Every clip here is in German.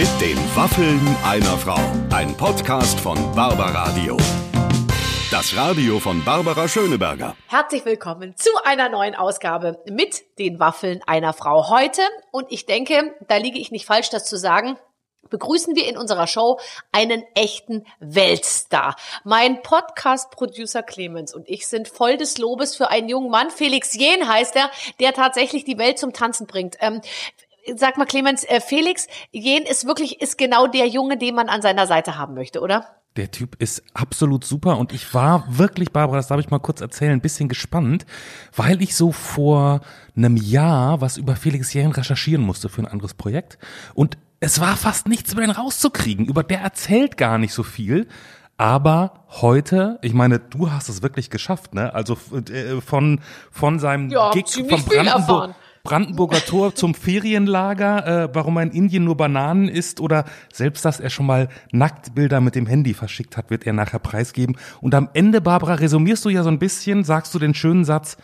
Mit den Waffeln einer Frau. Ein Podcast von Barbaradio. Das Radio von Barbara Schöneberger. Herzlich willkommen zu einer neuen Ausgabe mit den Waffeln einer Frau. Heute, und ich denke, da liege ich nicht falsch, das zu sagen, begrüßen wir in unserer Show einen echten Weltstar. Mein Podcast-Producer Clemens und ich sind voll des Lobes für einen jungen Mann, Felix Jen heißt er, der tatsächlich die Welt zum Tanzen bringt. Ähm, sag mal, Clemens, äh, Felix Jen ist wirklich, ist genau der Junge, den man an seiner Seite haben möchte, oder? Der Typ ist absolut super und ich war wirklich, Barbara, das darf ich mal kurz erzählen, ein bisschen gespannt, weil ich so vor einem Jahr was über Felix Jähn recherchieren musste für ein anderes Projekt und es war fast nichts über den rauszukriegen. Über der erzählt gar nicht so viel. Aber heute, ich meine, du hast es wirklich geschafft, ne? Also äh, von von seinem ja, Gig vom Brandenburg, Brandenburger Tor zum Ferienlager, äh, warum er in Indien nur Bananen isst oder selbst, dass er schon mal Nacktbilder mit dem Handy verschickt hat, wird er nachher preisgeben. Und am Ende, Barbara, resumierst du ja so ein bisschen, sagst du den schönen Satz,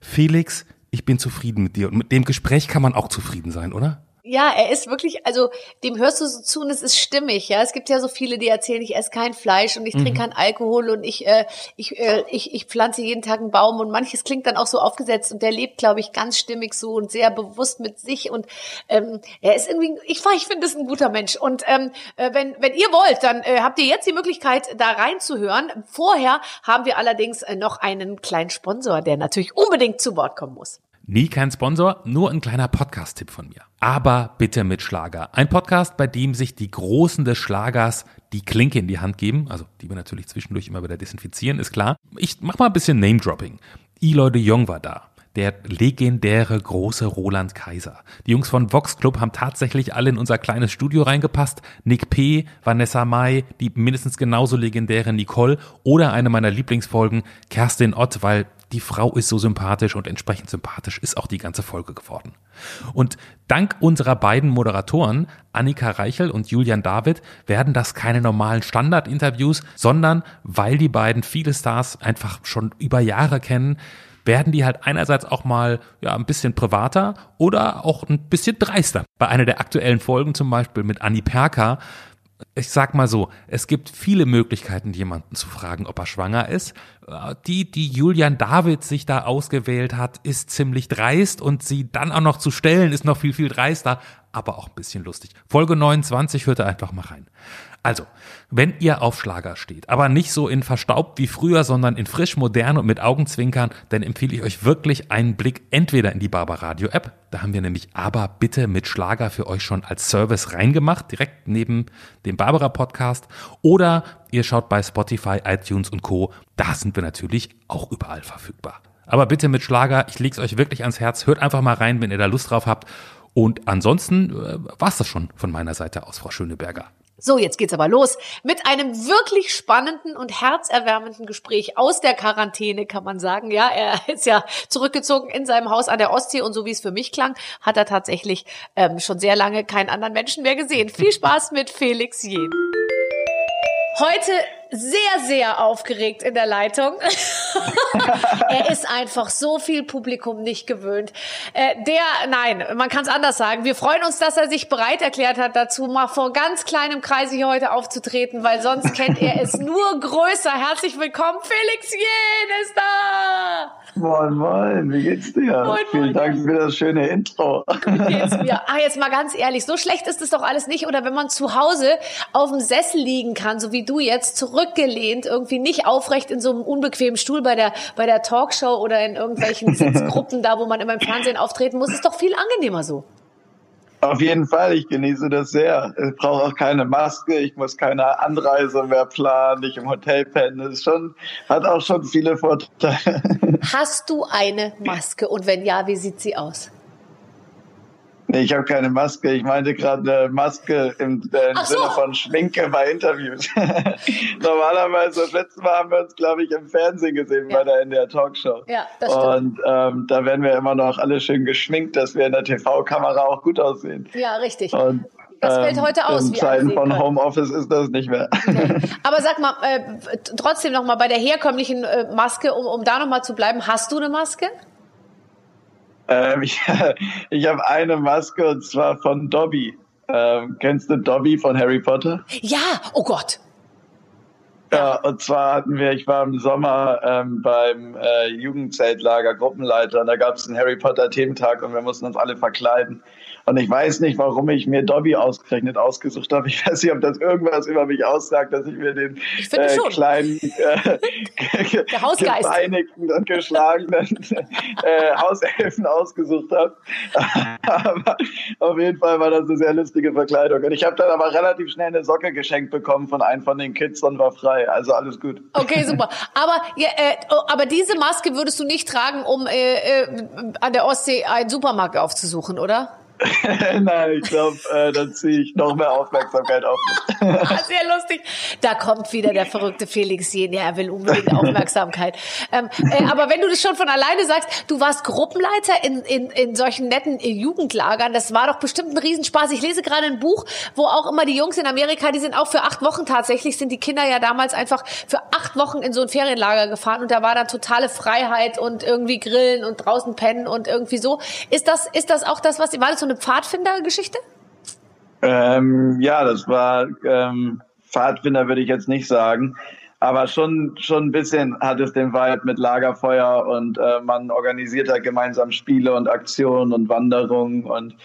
Felix, ich bin zufrieden mit dir. Und mit dem Gespräch kann man auch zufrieden sein, oder? Ja, er ist wirklich, also dem hörst du so zu und es ist stimmig, ja. Es gibt ja so viele, die erzählen, ich esse kein Fleisch und ich trinke mhm. keinen Alkohol und ich, äh, ich, äh, ich, ich pflanze jeden Tag einen Baum und manches klingt dann auch so aufgesetzt und der lebt, glaube ich, ganz stimmig so und sehr bewusst mit sich und ähm, er ist irgendwie, ich, ich finde das ein guter Mensch und ähm, äh, wenn, wenn ihr wollt, dann äh, habt ihr jetzt die Möglichkeit, da reinzuhören. Vorher haben wir allerdings äh, noch einen kleinen Sponsor, der natürlich unbedingt zu Wort kommen muss. Nie kein Sponsor, nur ein kleiner Podcast-Tipp von mir. Aber bitte mit Schlager. Ein Podcast, bei dem sich die Großen des Schlagers die Klinke in die Hand geben, also die wir natürlich zwischendurch immer wieder desinfizieren, ist klar. Ich mach mal ein bisschen Name-Dropping. Eloy de Jong war da der legendäre große Roland Kaiser. Die Jungs von Vox Club haben tatsächlich alle in unser kleines Studio reingepasst. Nick P., Vanessa Mai, die mindestens genauso legendäre Nicole oder eine meiner Lieblingsfolgen, Kerstin Ott, weil die Frau ist so sympathisch und entsprechend sympathisch ist auch die ganze Folge geworden. Und dank unserer beiden Moderatoren, Annika Reichel und Julian David, werden das keine normalen Standardinterviews, sondern weil die beiden viele Stars einfach schon über Jahre kennen, werden die halt einerseits auch mal ja ein bisschen privater oder auch ein bisschen dreister. Bei einer der aktuellen Folgen zum Beispiel mit Annie Perker ich sag mal so, es gibt viele Möglichkeiten, jemanden zu fragen, ob er schwanger ist. Die, die Julian David sich da ausgewählt hat, ist ziemlich dreist und sie dann auch noch zu stellen, ist noch viel, viel dreister, aber auch ein bisschen lustig. Folge 29 hört einfach mal rein. Also, wenn ihr auf Schlager steht, aber nicht so in verstaubt wie früher, sondern in frisch, modern und mit Augenzwinkern, dann empfehle ich euch wirklich einen Blick entweder in die Barbaradio App, da haben wir nämlich aber bitte mit Schlager für euch schon als Service reingemacht, direkt neben dem Barbara Podcast, oder ihr schaut bei Spotify, iTunes und Co. Da sind wir natürlich auch überall verfügbar. Aber bitte mit Schlager, ich leg's euch wirklich ans Herz, hört einfach mal rein, wenn ihr da Lust drauf habt. Und ansonsten äh, war's das schon von meiner Seite aus, Frau Schöneberger. So, jetzt geht's aber los mit einem wirklich spannenden und herzerwärmenden Gespräch aus der Quarantäne, kann man sagen. Ja, er ist ja zurückgezogen in seinem Haus an der Ostsee und so wie es für mich klang, hat er tatsächlich ähm, schon sehr lange keinen anderen Menschen mehr gesehen. Viel Spaß mit Felix Jen. Heute sehr, sehr aufgeregt in der Leitung. er ist einfach so viel Publikum nicht gewöhnt. Äh, der, nein, man kann es anders sagen. Wir freuen uns, dass er sich bereit erklärt hat, dazu mal vor ganz kleinem Kreise hier heute aufzutreten, weil sonst kennt er es nur größer. Herzlich willkommen, Felix Jen ist da! Moin, moin, wie geht's dir? Moin, Vielen moin. Dank für das schöne Intro. Jetzt, ja, ah, jetzt mal ganz ehrlich, so schlecht ist es doch alles nicht. Oder wenn man zu Hause auf dem Sessel liegen kann, so wie du jetzt, zurückgelehnt, irgendwie nicht aufrecht in so einem unbequemen Stuhl bei der, bei der Talkshow oder in irgendwelchen Sitzgruppen da, wo man immer im Fernsehen auftreten muss, ist doch viel angenehmer so. Auf jeden Fall, ich genieße das sehr. Ich brauche auch keine Maske, ich muss keine Anreise mehr planen, nicht im Hotel pennen. Das schon, hat auch schon viele Vorteile. Hast du eine Maske und wenn ja, wie sieht sie aus? Nee, ich habe keine Maske. Ich meinte gerade eine Maske im, äh, im so. Sinne von Schminke bei Interviews. Normalerweise, das letzte Mal haben wir uns, glaube ich, im Fernsehen gesehen ja. bei der NDR Talkshow. Ja, das stimmt. Und ähm, da werden wir immer noch alle schön geschminkt, dass wir in der TV-Kamera auch gut aussehen. Ja, richtig. Und das fällt ähm, heute aus. In Zeiten von Homeoffice ist das nicht mehr. Okay. Aber sag mal, äh, trotzdem noch mal bei der herkömmlichen äh, Maske, um, um da noch mal zu bleiben, hast du eine Maske? Ähm, ich ich habe eine Maske und zwar von Dobby. Ähm, kennst du Dobby von Harry Potter? Ja, oh Gott. Ja, und zwar hatten wir, ich war im Sommer ähm, beim äh, Jugendzeltlager Gruppenleiter und da gab es einen Harry Potter Thementag und wir mussten uns alle verkleiden. Und ich weiß nicht, warum ich mir Dobby ausgerechnet ausgesucht habe. Ich weiß nicht, ob das irgendwas über mich aussagt, dass ich mir den ich äh, kleinen, äh, gepeinigten und geschlagenen äh, Hauselfen ausgesucht habe. aber auf jeden Fall war das eine sehr lustige Verkleidung. Und ich habe dann aber relativ schnell eine Socke geschenkt bekommen von einem von den Kids und war frei. Also alles gut. Okay, super. Aber, äh, oh, aber diese Maske würdest du nicht tragen, um äh, äh, an der Ostsee einen Supermarkt aufzusuchen, oder? Nein, ich glaube, äh, dann ziehe ich noch mehr Aufmerksamkeit auf mich. Sehr lustig. Da kommt wieder der verrückte Felix Jen. Ja, er will unbedingt Aufmerksamkeit. ähm, äh, aber wenn du das schon von alleine sagst, du warst Gruppenleiter in, in, in solchen netten äh, Jugendlagern, das war doch bestimmt ein Riesenspaß. Ich lese gerade ein Buch, wo auch immer die Jungs in Amerika, die sind auch für acht Wochen tatsächlich, sind die Kinder ja damals einfach für acht Wochen in so ein Ferienlager gefahren und da war dann totale Freiheit und irgendwie grillen und draußen pennen und irgendwie so. Ist das, ist das auch das, was, war das so eine Pfadfinder-Geschichte? Ähm, ja, das war ähm, Pfadfinder würde ich jetzt nicht sagen, aber schon schon ein bisschen hat es den Vibe mit Lagerfeuer und äh, man organisiert halt gemeinsam Spiele und Aktionen und Wanderungen und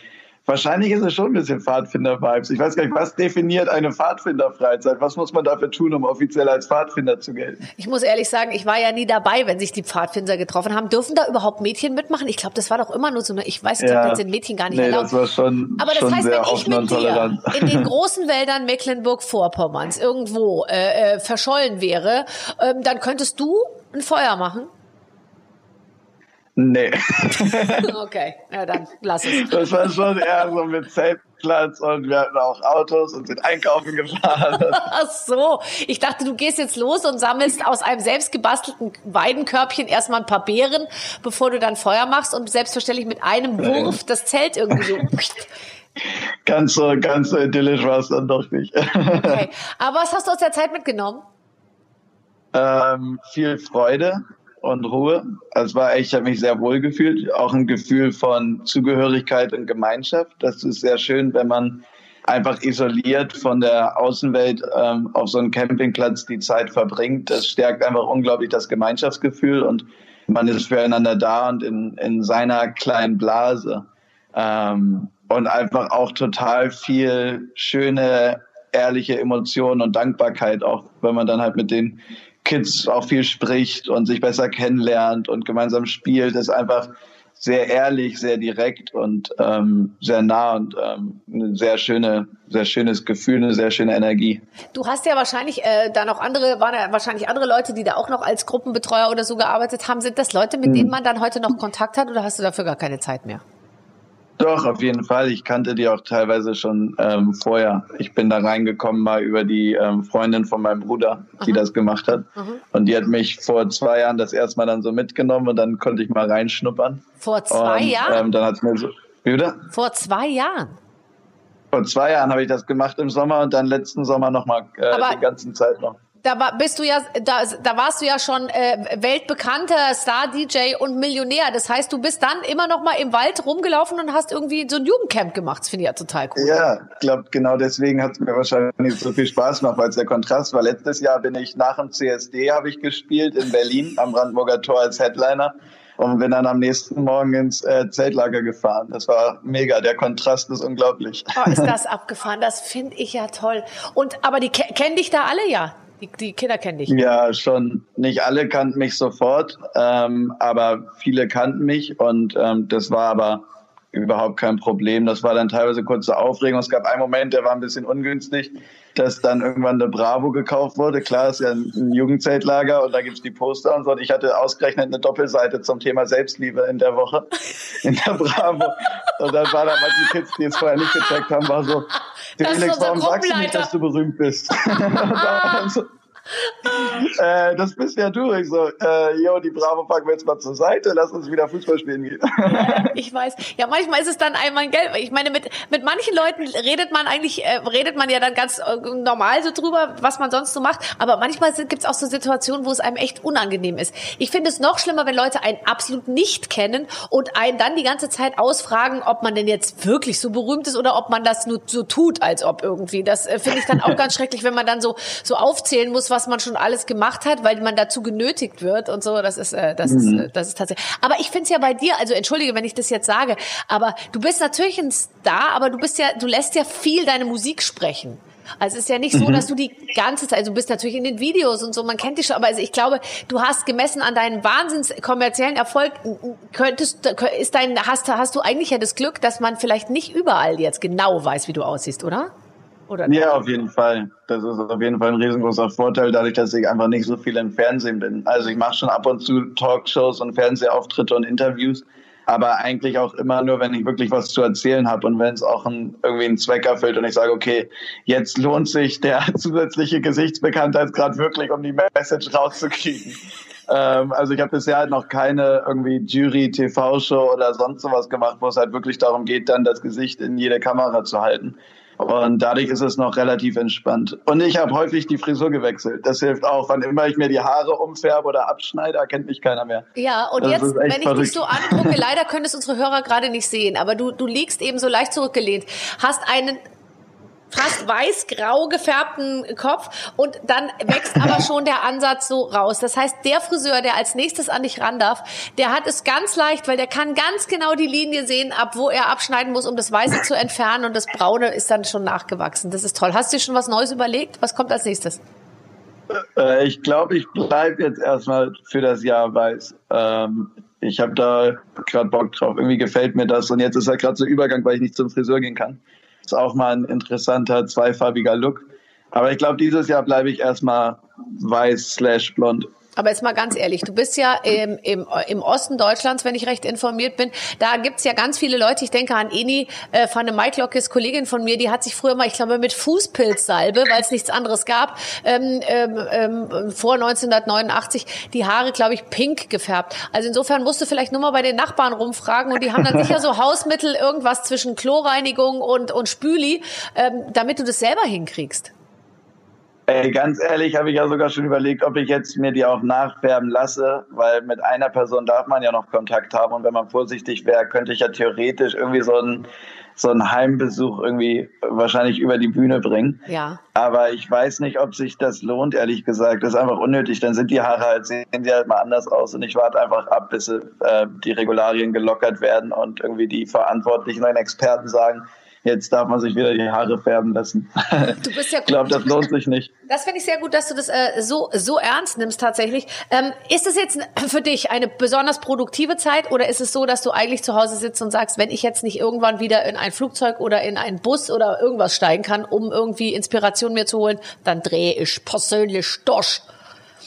Wahrscheinlich ist es schon ein bisschen Pfadfinder-Vibes. Ich weiß gar nicht, was definiert eine Pfadfinder-Freizeit? Was muss man dafür tun, um offiziell als Pfadfinder zu gelten? Ich muss ehrlich sagen, ich war ja nie dabei, wenn sich die Pfadfinder getroffen haben. Dürfen da überhaupt Mädchen mitmachen? Ich glaube, das war doch immer nur so eine, ich weiß, ich ja. glaube, das sind Mädchen gar nicht nee, erlaubt. Das war schon, Aber das schon heißt, wenn ich mit dir in den großen Wäldern Mecklenburg-Vorpommerns irgendwo äh, äh, verschollen wäre, ähm, dann könntest du ein Feuer machen? Nee. okay, ja, dann lass es. Das war schon eher so mit Zeltplatz und wir hatten auch Autos und sind einkaufen gefahren. Ach so, ich dachte, du gehst jetzt los und sammelst aus einem selbst gebastelten Weidenkörbchen erstmal ein paar Beeren, bevor du dann Feuer machst und selbstverständlich mit einem Wurf das Zelt irgendwie so. ganz so, ganz so idyllisch war es dann doch nicht. okay, aber was hast du aus der Zeit mitgenommen? Ähm, viel Freude, und Ruhe. Also es war echt, ich habe mich sehr wohl gefühlt. Auch ein Gefühl von Zugehörigkeit und Gemeinschaft. Das ist sehr schön, wenn man einfach isoliert von der Außenwelt ähm, auf so einem Campingplatz die Zeit verbringt. Das stärkt einfach unglaublich das Gemeinschaftsgefühl und man ist füreinander da und in, in seiner kleinen Blase. Ähm, und einfach auch total viel schöne, ehrliche Emotionen und Dankbarkeit, auch wenn man dann halt mit den Kids auch viel spricht und sich besser kennenlernt und gemeinsam spielt, ist einfach sehr ehrlich, sehr direkt und ähm, sehr nah und ähm, ein sehr schöne, sehr schönes Gefühl, eine sehr schöne Energie. Du hast ja wahrscheinlich äh, da noch andere, waren ja wahrscheinlich andere Leute, die da auch noch als Gruppenbetreuer oder so gearbeitet haben. Sind das Leute, mit hm. denen man dann heute noch Kontakt hat oder hast du dafür gar keine Zeit mehr? Doch, auf jeden Fall. Ich kannte die auch teilweise schon ähm, vorher. Ich bin da reingekommen mal über die ähm, Freundin von meinem Bruder, die Aha. das gemacht hat. Aha. Und die hat mich vor zwei Jahren das erstmal dann so mitgenommen und dann konnte ich mal reinschnuppern. Vor zwei und, Jahren? Ähm, dann hat's mir so. Wie wieder? Vor zwei Jahren. Vor zwei Jahren habe ich das gemacht im Sommer und dann letzten Sommer nochmal äh, die ganze Zeit noch da war, bist du ja, da, da warst du ja schon äh, weltbekannter Star-DJ und Millionär. Das heißt, du bist dann immer noch mal im Wald rumgelaufen und hast irgendwie so ein Jugendcamp gemacht. Das finde ich ja total cool. Ja, ich glaube, genau deswegen hat es mir wahrscheinlich so viel Spaß gemacht, weil es der Kontrast war. Letztes Jahr bin ich nach dem CSD habe ich gespielt in Berlin am Brandenburger Tor als Headliner und bin dann am nächsten Morgen ins äh, Zeltlager gefahren. Das war mega. Der Kontrast ist unglaublich. Oh, ist das abgefahren? Das finde ich ja toll. Und aber die kennen dich da alle ja. Die, die Kinder kennen dich. Ja, schon. Nicht alle kannten mich sofort, ähm, aber viele kannten mich und ähm, das war aber überhaupt kein Problem. Das war dann teilweise kurze Aufregung. Es gab einen Moment, der war ein bisschen ungünstig, dass dann irgendwann eine Bravo gekauft wurde. Klar, ist ja ein Jugendzeltlager und da gibt's die Poster und so. Und ich hatte ausgerechnet eine Doppelseite zum Thema Selbstliebe in der Woche in der Bravo. Und dann war da mal die Kids, die es vorher nicht gecheckt haben, war so, Felix, warum sagst du nicht, dass du berühmt bist? äh, das bist ja du. Ich so, äh, jo, die Bravo packen wir jetzt mal zur Seite, lass uns wieder Fußball spielen gehen. ich weiß. Ja, manchmal ist es dann einmal Geld. Ich meine, mit, mit manchen Leuten redet man eigentlich, äh, redet man ja dann ganz äh, normal so drüber, was man sonst so macht. Aber manchmal gibt es auch so Situationen, wo es einem echt unangenehm ist. Ich finde es noch schlimmer, wenn Leute einen absolut nicht kennen und einen dann die ganze Zeit ausfragen, ob man denn jetzt wirklich so berühmt ist oder ob man das nur so tut, als ob irgendwie. Das äh, finde ich dann auch ganz schrecklich, wenn man dann so, so aufzählen muss, was man schon alles gemacht hat, weil man dazu genötigt wird und so. Das ist, äh, das mhm. ist, äh, das ist tatsächlich. Aber ich finde es ja bei dir, also entschuldige, wenn ich das jetzt sage, aber du bist natürlich ein Star, aber du bist ja, du lässt ja viel deine Musik sprechen. Also es ist ja nicht so, mhm. dass du die ganze Zeit, also du bist natürlich in den Videos und so, man kennt dich schon, aber also ich glaube, du hast gemessen an deinem wahnsinns kommerziellen Erfolg, könntest, ist dein, hast, hast du eigentlich ja das Glück, dass man vielleicht nicht überall jetzt genau weiß, wie du aussiehst, oder? Oder ja, auf jeden Fall. Das ist auf jeden Fall ein riesengroßer Vorteil, dadurch, dass ich einfach nicht so viel im Fernsehen bin. Also ich mache schon ab und zu Talkshows und Fernsehauftritte und Interviews, aber eigentlich auch immer nur, wenn ich wirklich was zu erzählen habe und wenn es auch ein, irgendwie einen Zweck erfüllt und ich sage, okay, jetzt lohnt sich der zusätzliche Gesichtsbekanntheitsgrad wirklich, um die Message rauszukriegen. ähm, also ich habe bisher halt noch keine irgendwie Jury-TV-Show oder sonst sowas gemacht, wo es halt wirklich darum geht, dann das Gesicht in jede Kamera zu halten. Und dadurch ist es noch relativ entspannt. Und ich habe häufig die Frisur gewechselt. Das hilft auch. Wann immer ich mir die Haare umfärbe oder abschneide, erkennt mich keiner mehr. Ja, und das jetzt, wenn ich dich so angucke, leider können es unsere Hörer gerade nicht sehen, aber du, du liegst eben so leicht zurückgelehnt, hast einen fast weiß-grau gefärbten Kopf und dann wächst aber schon der Ansatz so raus. Das heißt, der Friseur, der als nächstes an dich ran darf, der hat es ganz leicht, weil der kann ganz genau die Linie sehen, ab wo er abschneiden muss, um das Weiße zu entfernen und das Braune ist dann schon nachgewachsen. Das ist toll. Hast du dir schon was Neues überlegt? Was kommt als nächstes? Äh, ich glaube, ich bleibe jetzt erstmal für das Jahr weiß. Ähm, ich habe da gerade Bock drauf. Irgendwie gefällt mir das. Und jetzt ist ja gerade so Übergang, weil ich nicht zum Friseur gehen kann. Ist auch mal ein interessanter zweifarbiger Look. Aber ich glaube, dieses Jahr bleibe ich erstmal weiß slash blond. Aber jetzt mal ganz ehrlich, du bist ja im, im, im Osten Deutschlands, wenn ich recht informiert bin. Da gibt's ja ganz viele Leute. Ich denke an Eni äh, van der Maiklockes, Kollegin von mir, die hat sich früher mal, ich glaube, mit Fußpilzsalbe, weil es nichts anderes gab, ähm, ähm, ähm, vor 1989 die Haare, glaube ich, pink gefärbt. Also insofern musst du vielleicht nur mal bei den Nachbarn rumfragen und die haben dann sicher so Hausmittel, irgendwas zwischen Chlorreinigung und, und Spüli, ähm, damit du das selber hinkriegst. Ey, ganz ehrlich, habe ich ja sogar schon überlegt, ob ich jetzt mir die auch nachfärben lasse, weil mit einer Person darf man ja noch Kontakt haben und wenn man vorsichtig wäre, könnte ich ja theoretisch irgendwie so einen so einen Heimbesuch irgendwie wahrscheinlich über die Bühne bringen. Ja. Aber ich weiß nicht, ob sich das lohnt, ehrlich gesagt. Das ist einfach unnötig. Dann sind die Haare halt, sehen sie halt mal anders aus und ich warte einfach ab, bis äh, die Regularien gelockert werden und irgendwie die Verantwortlichen und Experten sagen, jetzt darf man sich wieder die Haare färben lassen. Du bist ja gut. Ich glaube, das lohnt sich nicht. Das finde ich sehr gut, dass du das äh, so, so ernst nimmst tatsächlich. Ähm, ist es jetzt für dich eine besonders produktive Zeit oder ist es so, dass du eigentlich zu Hause sitzt und sagst, wenn ich jetzt nicht irgendwann wieder in ein Flugzeug oder in einen Bus oder irgendwas steigen kann, um irgendwie Inspiration mir zu holen, dann drehe ich persönlich durch.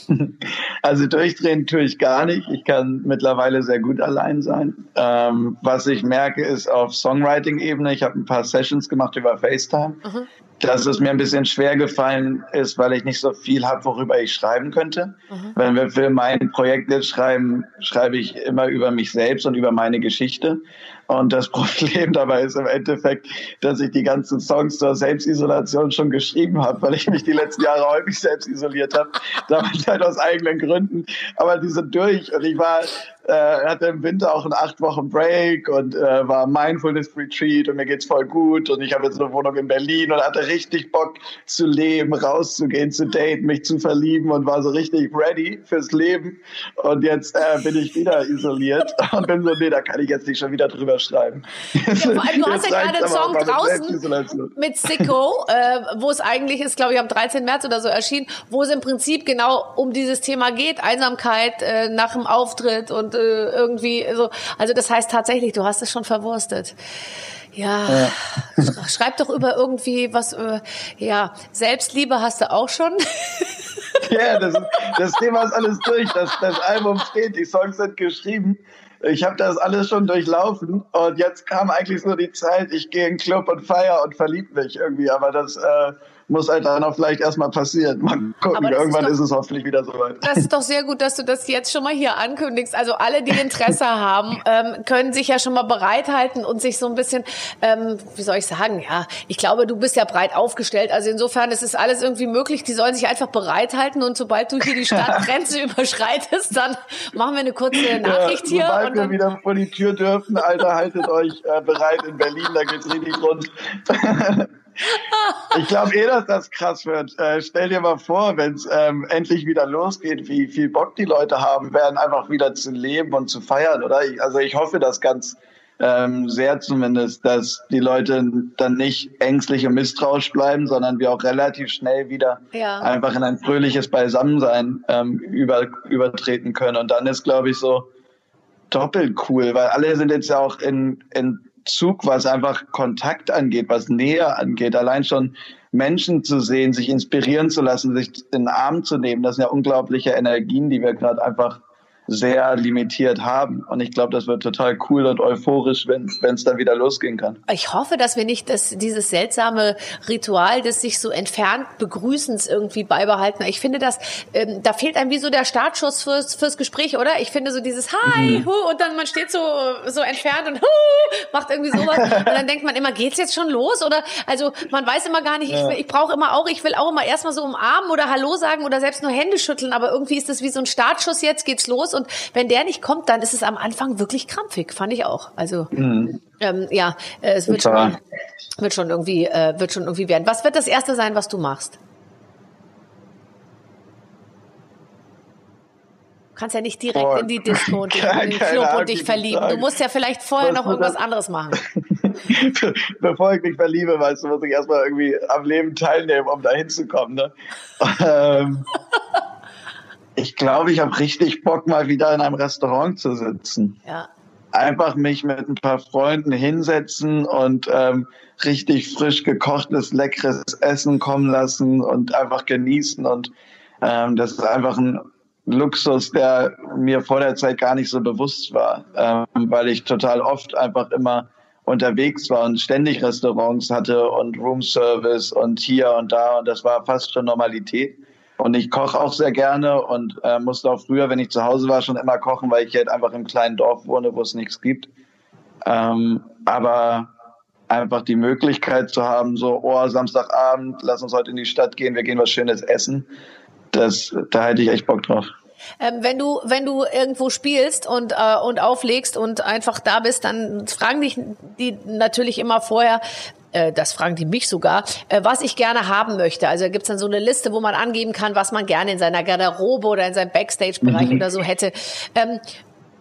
Also durchdrehen tue ich gar nicht. Ich kann mittlerweile sehr gut allein sein. Ähm, was ich merke, ist auf Songwriting-Ebene, ich habe ein paar Sessions gemacht über FaceTime, mhm. dass es mir ein bisschen schwer gefallen ist, weil ich nicht so viel habe, worüber ich schreiben könnte. Mhm. Wenn wir für mein Projekt jetzt schreiben, schreibe ich immer über mich selbst und über meine Geschichte. Und das Problem dabei ist im Endeffekt, dass ich die ganzen Songs zur Selbstisolation schon geschrieben habe, weil ich mich die letzten Jahre häufig selbst isoliert habe. Damals halt aus eigenen Gründen. Aber die sind durch. Und ich war äh, hatte im Winter auch einen acht Wochen Break und äh, war Mindfulness Retreat und mir geht's voll gut und ich habe jetzt eine Wohnung in Berlin und hatte richtig Bock zu leben, rauszugehen, zu daten, mich zu verlieben und war so richtig ready fürs Leben und jetzt äh, bin ich wieder isoliert und bin so, nee, da kann ich jetzt nicht schon wieder drüber schreiben. Ja, vor allem, du hast ja gerade einen Song draußen mit Sicko, äh, wo es eigentlich ist, glaube ich, am 13. März oder so erschienen, wo es im Prinzip genau um dieses Thema geht, Einsamkeit äh, nach dem Auftritt und äh, irgendwie so. Also das heißt tatsächlich, du hast es schon verwurstet. Ja, ja. schreib doch über irgendwie was, äh, ja, Selbstliebe hast du auch schon. Ja, das, das Thema ist alles durch. Das, das Album steht, die Songs sind geschrieben. Ich habe das alles schon durchlaufen und jetzt kam eigentlich so die Zeit, ich gehe in den Club und feier und verlieb mich irgendwie. Aber das äh, muss halt dann auch vielleicht erstmal passieren. Mal gucken, irgendwann ist, doch, ist, es hoffentlich wieder soweit. Das ist doch sehr gut, dass du das jetzt schon mal hier ankündigst. Also alle, die Interesse haben, ähm, können sich ja schon mal bereithalten und sich so ein bisschen, ähm, wie soll ich sagen, ja, ich glaube, du bist ja breit aufgestellt. Also insofern ist es alles irgendwie möglich. Die sollen sich einfach bereithalten und sobald du hier die Stadtgrenze überschreitest, dann machen wir eine kurze Nachricht ja, hier. Sobald wir wieder vor die Tür dürfen, Alter, haltet euch äh, bereit in Berlin, da geht's richtig rund. ich glaube eh, dass das krass wird. Äh, stell dir mal vor, wenn es ähm, endlich wieder losgeht, wie viel Bock die Leute haben werden, einfach wieder zu leben und zu feiern, oder? Ich, also ich hoffe das ganz ähm, sehr zumindest, dass die Leute dann nicht ängstlich und misstrauisch bleiben, sondern wir auch relativ schnell wieder ja. einfach in ein fröhliches Beisammensein ähm, über, übertreten können. Und dann ist, glaube ich, so doppelt cool, weil alle sind jetzt ja auch in, in Zug, was einfach Kontakt angeht, was Nähe angeht. Allein schon Menschen zu sehen, sich inspirieren zu lassen, sich in den Arm zu nehmen, das sind ja unglaubliche Energien, die wir gerade einfach sehr limitiert haben. Und ich glaube, das wird total cool und euphorisch, wenn es dann wieder losgehen kann. Ich hoffe, dass wir nicht das, dieses seltsame Ritual des sich so entfernt Begrüßens irgendwie beibehalten. Ich finde, dass ähm, da fehlt einem wie so der Startschuss fürs, fürs Gespräch, oder? Ich finde so dieses Hi, mhm. hu, und dann man steht so, so entfernt und hu, macht irgendwie sowas. und dann denkt man immer, geht's jetzt schon los? Oder also man weiß immer gar nicht, ja. ich, ich brauche immer auch, ich will auch immer erstmal so umarmen oder Hallo sagen oder selbst nur Hände schütteln, aber irgendwie ist das wie so ein Startschuss, jetzt geht's los und wenn der nicht kommt, dann ist es am Anfang wirklich krampfig, fand ich auch. Also mhm. ähm, ja, äh, es wird schon, wird schon irgendwie, äh, wird schon irgendwie werden. Was wird das erste sein, was du machst? Du kannst ja nicht direkt oh, in die Disco und in den Club und dich verlieben. Du musst ja vielleicht vorher was noch irgendwas das? anderes machen. Bevor ich mich verliebe, weißt du, muss ich erstmal irgendwie am Leben teilnehmen, um da hinzukommen. Ne? ich glaube, ich habe richtig Bock, mal wieder in einem Restaurant zu sitzen. Ja. Einfach mich mit ein paar Freunden hinsetzen und ähm, richtig frisch gekochtes, leckeres Essen kommen lassen und einfach genießen. Und ähm, das ist einfach ein Luxus, der mir vor der Zeit gar nicht so bewusst war, ähm, weil ich total oft einfach immer unterwegs war und ständig Restaurants hatte und Roomservice und hier und da und das war fast schon Normalität. Und ich koche auch sehr gerne und äh, musste auch früher, wenn ich zu Hause war, schon immer kochen, weil ich halt einfach im kleinen Dorf wohne, wo es nichts gibt. Ähm, aber einfach die Möglichkeit zu haben, so, oh, Samstagabend, lass uns heute in die Stadt gehen, wir gehen was Schönes essen, das, da hätte ich echt Bock drauf. Ähm, wenn du wenn du irgendwo spielst und äh, und auflegst und einfach da bist, dann fragen dich die natürlich immer vorher, das fragen die mich sogar, äh, was ich gerne haben möchte. Also da gibt's dann so eine Liste, wo man angeben kann, was man gerne in seiner Garderobe oder in seinem Backstage-Bereich mhm. oder so hätte. Ähm,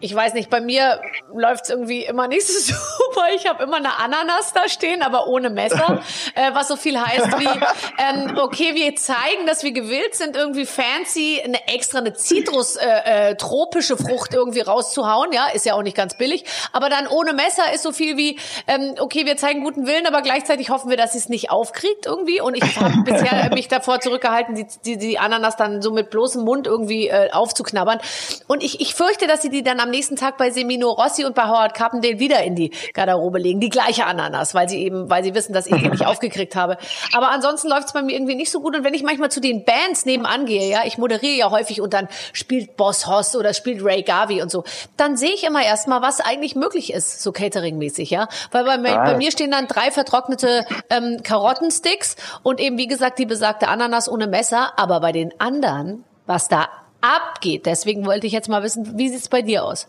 ich weiß nicht, bei mir läuft's irgendwie immer nicht so super. Ich habe immer eine Ananas da stehen, aber ohne Messer, äh, was so viel heißt wie, ähm, okay, wir zeigen, dass wir gewillt sind, irgendwie fancy eine extra eine Zitrus äh, äh, tropische Frucht irgendwie rauszuhauen, ja, ist ja auch nicht ganz billig, aber dann ohne Messer ist so viel wie, ähm, okay, wir zeigen guten Willen, aber gleichzeitig hoffen wir, dass sie es nicht aufkriegt irgendwie. Und ich habe bisher mich davor zurückgehalten, die, die, die Ananas dann so mit bloßem Mund irgendwie äh, aufzuknabbern. Und ich, ich fürchte, dass sie die dann am nächsten Tag bei Semino Rossi und bei Howard Carpendale wieder in die Garderobe legen. Die gleiche Ananas, weil sie eben, weil sie wissen, dass ich die nicht aufgekriegt habe. Aber ansonsten läuft es bei mir irgendwie nicht so gut. Und wenn ich manchmal zu den Bands nebenan gehe, ja, ich moderiere ja häufig und dann spielt Boss Hoss oder spielt Ray Garvey und so, dann sehe ich immer erstmal, was eigentlich möglich ist, so Catering-mäßig, ja. Weil bei, ah. bei mir stehen dann drei vertrocknete ähm, Karottensticks und eben, wie gesagt, die besagte Ananas ohne Messer. Aber bei den anderen, was da abgeht. Deswegen wollte ich jetzt mal wissen, wie sieht's bei dir aus?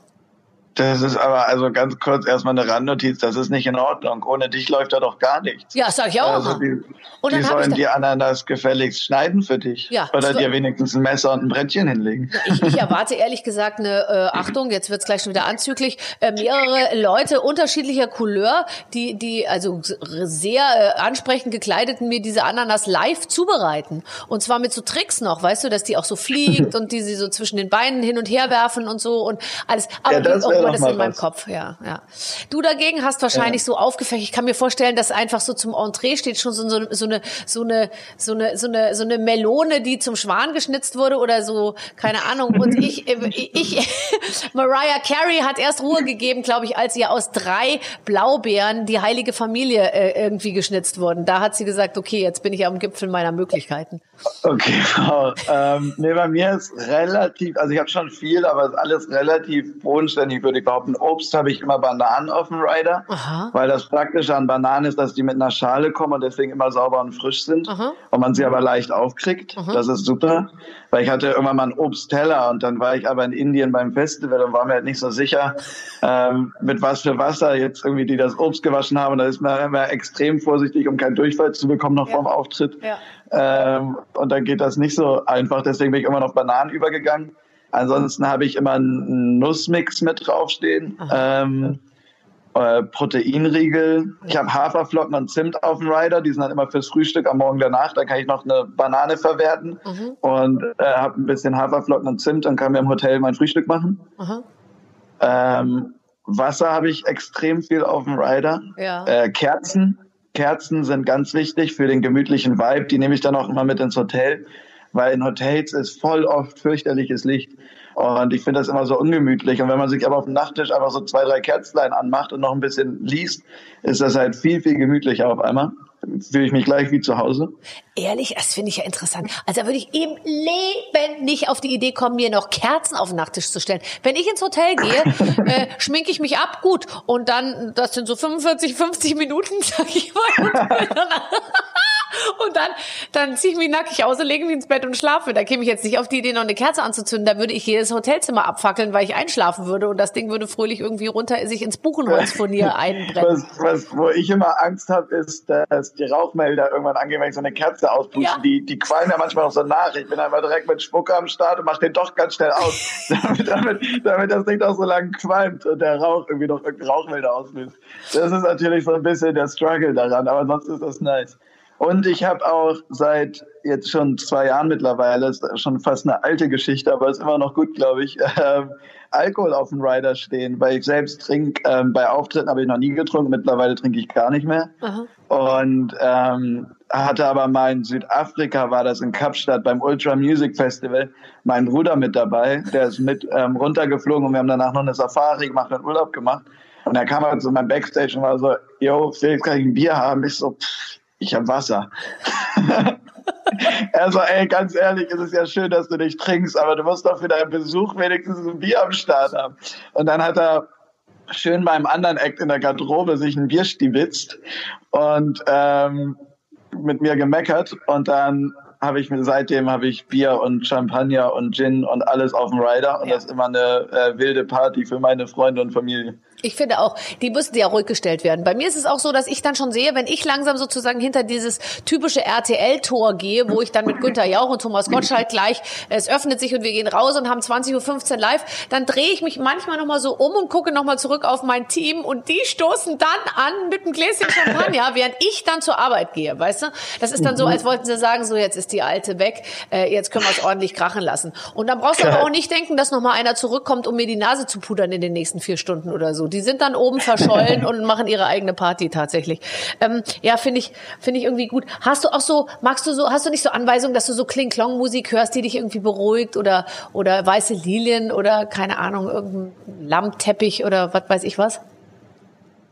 Das ist aber also ganz kurz erstmal eine Randnotiz, das ist nicht in Ordnung. Ohne dich läuft da doch gar nichts. Ja, sag ich auch. Also die, und die sollen die Ananas gefälligst schneiden für dich. Ja, Oder dir wenigstens ein Messer und ein Brettchen hinlegen. Ich, ich erwarte ehrlich gesagt eine äh, Achtung, jetzt wird's gleich schon wieder anzüglich, äh, mehrere Leute unterschiedlicher Couleur, die, die also sehr äh, ansprechend gekleideten mir diese Ananas live zubereiten. Und zwar mit so Tricks noch, weißt du, dass die auch so fliegt und die sie so zwischen den Beinen hin und her werfen und so und alles. Aber ja, das wäre aber das in meinem was. Kopf, ja, ja. Du dagegen hast wahrscheinlich ja. so aufgefächert. Ich kann mir vorstellen, dass einfach so zum Entree steht schon so, so, so eine so eine so eine so eine so eine Melone, die zum Schwan geschnitzt wurde oder so, keine Ahnung. Und ich äh, ich Mariah Carey hat erst Ruhe gegeben, glaube ich, als ihr aus drei Blaubeeren die heilige Familie äh, irgendwie geschnitzt wurden. Da hat sie gesagt, okay, jetzt bin ich am Gipfel meiner Möglichkeiten. Okay, wow. ähm, nee, bei mir ist relativ, also ich habe schon viel, aber es ist alles relativ bodenständig, würde ich behaupten. Obst habe ich immer Bananen auf dem Rider, Aha. weil das Praktische an Bananen ist, dass die mit einer Schale kommen und deswegen immer sauber und frisch sind Aha. und man sie aber leicht aufkriegt. Aha. Das ist super, weil ich hatte irgendwann mal einen Obstteller und dann war ich aber in Indien beim Festival und war mir halt nicht so sicher, ähm, mit was für Wasser jetzt irgendwie die das Obst gewaschen haben. Da ist man immer extrem vorsichtig, um keinen Durchfall zu bekommen noch ja. vorm Auftritt. Ja. Ähm, und dann geht das nicht so einfach. Deswegen bin ich immer noch Bananen übergegangen. Ansonsten habe ich immer einen Nussmix mit draufstehen. Ähm, äh, Proteinriegel. Ich habe Haferflocken und Zimt auf dem Rider. Die sind dann immer fürs Frühstück am Morgen danach. Da kann ich noch eine Banane verwerten mhm. und äh, habe ein bisschen Haferflocken und Zimt und kann mir im Hotel mein Frühstück machen. Mhm. Ähm, Wasser habe ich extrem viel auf dem Rider. Ja. Äh, Kerzen Kerzen sind ganz wichtig für den gemütlichen Vibe. Die nehme ich dann auch immer mit ins Hotel, weil in Hotels ist voll oft fürchterliches Licht. Und ich finde das immer so ungemütlich. Und wenn man sich aber auf dem Nachttisch einfach so zwei, drei Kerzlein anmacht und noch ein bisschen liest, ist das halt viel, viel gemütlicher auf einmal fühle ich mich gleich wie zu Hause. Ehrlich, das finde ich ja interessant. Also da würde ich im Leben nicht auf die Idee kommen, mir noch Kerzen auf den Nachttisch zu stellen. Wenn ich ins Hotel gehe, äh, schminke ich mich ab, gut. Und dann, das sind so 45, 50 Minuten, sag ich mal. Und dann, dann ziehe ich mich nackig aus und lege mich ins Bett und schlafe. Da käme ich jetzt nicht auf die Idee, noch eine Kerze anzuzünden. Da würde ich jedes Hotelzimmer abfackeln, weil ich einschlafen würde. Und das Ding würde fröhlich irgendwie runter sich ins Buchenholzfurnier einbrennen. Was, was, wo ich immer Angst habe, ist, dass die Rauchmelder irgendwann angehen, wenn ich so eine Kerze auspuste. Ja. Die, die qualmen ja manchmal auch so nach. Ich bin einfach direkt mit Spucke am Start und mache den doch ganz schnell aus. damit, damit, damit das Ding auch so lange qualmt und der Rauch irgendwie noch Rauchmelder auslöst. Das ist natürlich so ein bisschen der Struggle daran, aber sonst ist das nice. Und ich habe auch seit jetzt schon zwei Jahren mittlerweile, ist schon fast eine alte Geschichte, aber ist immer noch gut, glaube ich, äh, Alkohol auf dem Rider stehen, weil ich selbst trinke, ähm, bei Auftritten habe ich noch nie getrunken, mittlerweile trinke ich gar nicht mehr. Aha. Und ähm, hatte aber mal in Südafrika, war das in Kapstadt beim Ultra Music Festival, mein Bruder mit dabei, der ist mit ähm, runtergeflogen und wir haben danach noch eine Safari gemacht und Urlaub gemacht. Und er kam halt so mein Backstage und war so, yo, Philipp, kann ich ein Bier haben? Ich so, pff, ich habe Wasser. er so, ey, ganz ehrlich, es ist ja schön, dass du nicht trinkst, aber du musst doch für deinen Besuch wenigstens ein Bier am Start haben. Und dann hat er schön beim anderen Act in der Garderobe sich ein Bier stibitzt und ähm, mit mir gemeckert und dann habe ich mir seitdem habe ich Bier und Champagner und Gin und alles auf dem Rider und ja. das ist immer eine äh, wilde Party für meine Freunde und Familie. Ich finde auch, die müssen ja ruhig gestellt werden. Bei mir ist es auch so, dass ich dann schon sehe, wenn ich langsam sozusagen hinter dieses typische RTL-Tor gehe, wo ich dann mit Günther Jauch und Thomas Gottschalk gleich, es öffnet sich und wir gehen raus und haben 20.15 Uhr live, dann drehe ich mich manchmal nochmal so um und gucke nochmal zurück auf mein Team und die stoßen dann an mit einem Gläschen Champagner, während ich dann zur Arbeit gehe, weißt du? Das ist dann so, als wollten sie sagen, so jetzt ist die Alte weg, äh, jetzt können wir es ordentlich krachen lassen. Und dann brauchst du aber auch nicht denken, dass nochmal einer zurückkommt, um mir die Nase zu pudern in den nächsten vier Stunden oder so. Die sind dann oben verschollen und machen ihre eigene Party tatsächlich. Ähm, ja, finde ich, finde ich irgendwie gut. Hast du auch so, magst du so, hast du nicht so Anweisungen, dass du so Kling-Klong-Musik hörst, die dich irgendwie beruhigt oder, oder weiße Lilien oder keine Ahnung, irgendein Lammteppich oder was weiß ich was?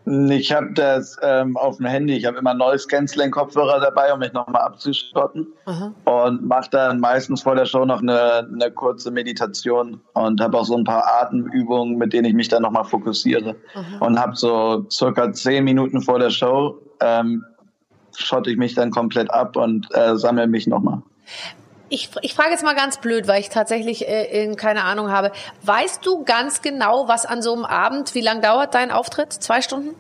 Ich habe das ähm, auf dem Handy. Ich habe immer neues Canceling Kopfhörer dabei, um mich nochmal abzuschotten. Aha. Und mache dann meistens vor der Show noch eine, eine kurze Meditation und habe auch so ein paar Atemübungen, mit denen ich mich dann nochmal fokussiere. Aha. Und habe so circa zehn Minuten vor der Show ähm, schotte ich mich dann komplett ab und äh, sammle mich nochmal. Ich, ich frage jetzt mal ganz blöd, weil ich tatsächlich äh, keine Ahnung habe. Weißt du ganz genau, was an so einem Abend, wie lang dauert dein Auftritt? Zwei Stunden?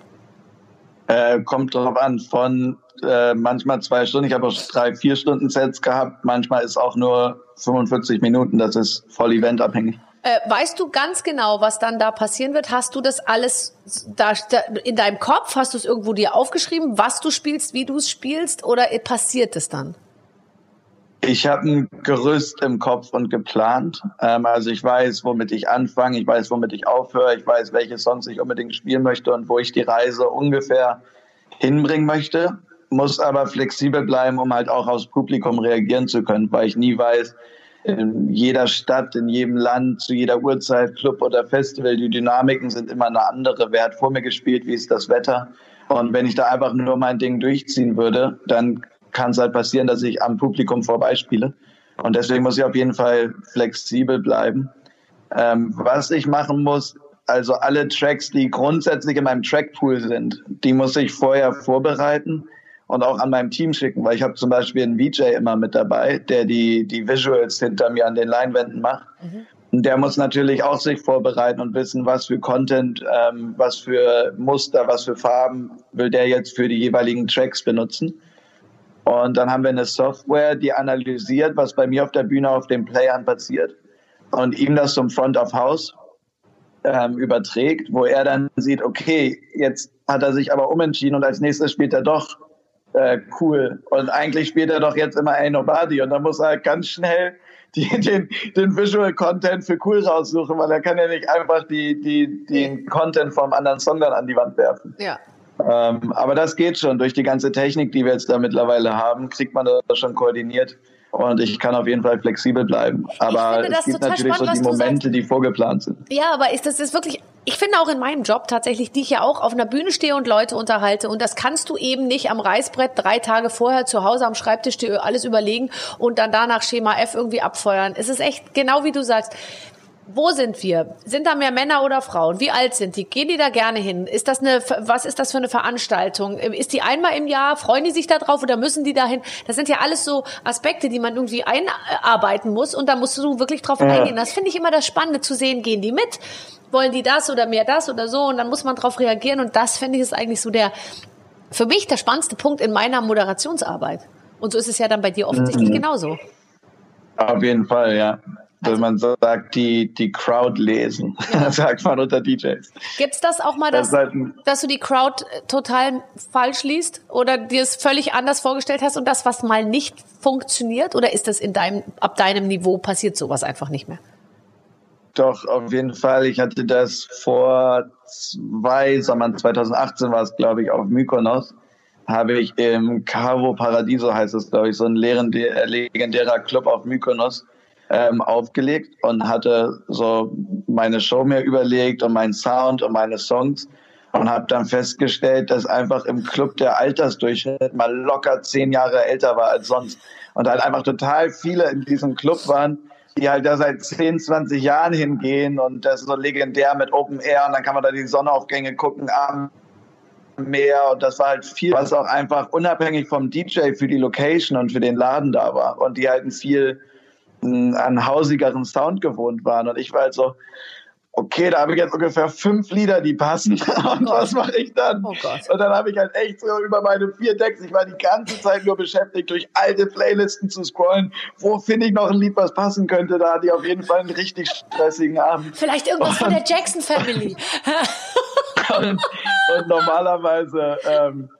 Äh, kommt drauf an, von äh, manchmal zwei Stunden. Ich habe auch drei, vier Stunden Sets gehabt. Manchmal ist auch nur 45 Minuten. Das ist voll eventabhängig. Äh, weißt du ganz genau, was dann da passieren wird? Hast du das alles da, da in deinem Kopf? Hast du es irgendwo dir aufgeschrieben, was du spielst, wie du es spielst? Oder passiert es dann? Ich habe ein Gerüst im Kopf und geplant. Ähm, also ich weiß, womit ich anfange, ich weiß, womit ich aufhöre, ich weiß, welche Songs ich unbedingt spielen möchte und wo ich die Reise ungefähr hinbringen möchte, muss aber flexibel bleiben, um halt auch aufs Publikum reagieren zu können, weil ich nie weiß, in jeder Stadt, in jedem Land, zu jeder Uhrzeit, Club oder Festival, die Dynamiken sind immer eine andere. Wer hat vor mir gespielt, wie ist das Wetter? Und wenn ich da einfach nur mein Ding durchziehen würde, dann kann es halt passieren, dass ich am Publikum vorbeispiele. Und deswegen muss ich auf jeden Fall flexibel bleiben. Ähm, was ich machen muss, also alle Tracks, die grundsätzlich in meinem Trackpool sind, die muss ich vorher vorbereiten und auch an meinem Team schicken, weil ich habe zum Beispiel einen VJ immer mit dabei, der die, die Visuals hinter mir an den Leinwänden macht. Mhm. Und der muss natürlich auch sich vorbereiten und wissen, was für Content, ähm, was für Muster, was für Farben will der jetzt für die jeweiligen Tracks benutzen. Und dann haben wir eine Software, die analysiert, was bei mir auf der Bühne auf den Playern passiert und ihm das zum Front of House ähm, überträgt, wo er dann sieht, okay, jetzt hat er sich aber umentschieden und als nächstes spielt er doch äh, cool. Und eigentlich spielt er doch jetzt immer Ain't Nobody. Und dann muss er ganz schnell die, den, den Visual Content für cool raussuchen, weil er kann ja nicht einfach die, die, den Content vom anderen Song dann an die Wand werfen. Ja. Ähm, aber das geht schon. Durch die ganze Technik, die wir jetzt da mittlerweile haben, kriegt man das schon koordiniert. Und ich kann auf jeden Fall flexibel bleiben. Aber es gibt natürlich spannend, so die Momente, die vorgeplant sind. Ja, aber ist das ist wirklich, ich finde auch in meinem Job tatsächlich, die ich ja auch auf einer Bühne stehe und Leute unterhalte. Und das kannst du eben nicht am Reißbrett drei Tage vorher zu Hause am Schreibtisch dir alles überlegen und dann danach Schema F irgendwie abfeuern. Es ist echt genau wie du sagst. Wo sind wir? Sind da mehr Männer oder Frauen? Wie alt sind die? Gehen die da gerne hin? Ist das eine, was ist das für eine Veranstaltung? Ist die einmal im Jahr? Freuen die sich da drauf oder müssen die dahin? Das sind ja alles so Aspekte, die man irgendwie einarbeiten muss und da musst du wirklich drauf ja. eingehen. Das finde ich immer das Spannende zu sehen. Gehen die mit? Wollen die das oder mehr das oder so? Und dann muss man drauf reagieren und das finde ich ist eigentlich so der, für mich der spannendste Punkt in meiner Moderationsarbeit. Und so ist es ja dann bei dir offensichtlich mhm. genauso. Auf jeden Fall, ja. Also, man sagt, die, die Crowd lesen, ja. sagt man unter DJs. Gibt's das auch mal, dass, das halt dass du die Crowd äh, total falsch liest oder dir es völlig anders vorgestellt hast und das, was mal nicht funktioniert? Oder ist das in deinem, ab deinem Niveau passiert sowas einfach nicht mehr? Doch, auf jeden Fall. Ich hatte das vor zwei Sommern, 2018 war es, glaube ich, auf Mykonos, habe ich im Cavo Paradiso, heißt es, glaube ich, so ein legendärer Club auf Mykonos, ähm, aufgelegt und hatte so meine Show mir überlegt und meinen Sound und meine Songs und habe dann festgestellt, dass einfach im Club der Altersdurchschnitt mal locker zehn Jahre älter war als sonst. Und halt einfach total viele in diesem Club waren, die halt da seit 10, 20 Jahren hingehen und das ist so legendär mit Open Air und dann kann man da die Sonnenaufgänge gucken am Meer und das war halt viel, was auch einfach unabhängig vom DJ für die Location und für den Laden da war und die halt ein viel an hausigeren Sound gewohnt waren. Und ich war halt so, okay, da habe ich jetzt ungefähr fünf Lieder, die passen. Und was mache ich dann? Oh und dann habe ich halt echt so über meine vier Decks, ich war die ganze Zeit nur beschäftigt, durch alte Playlisten zu scrollen. Wo finde ich noch ein Lied, was passen könnte? Da hatte ich auf jeden Fall einen richtig stressigen Abend. Vielleicht irgendwas und, von der Jackson Family. und, und normalerweise ähm,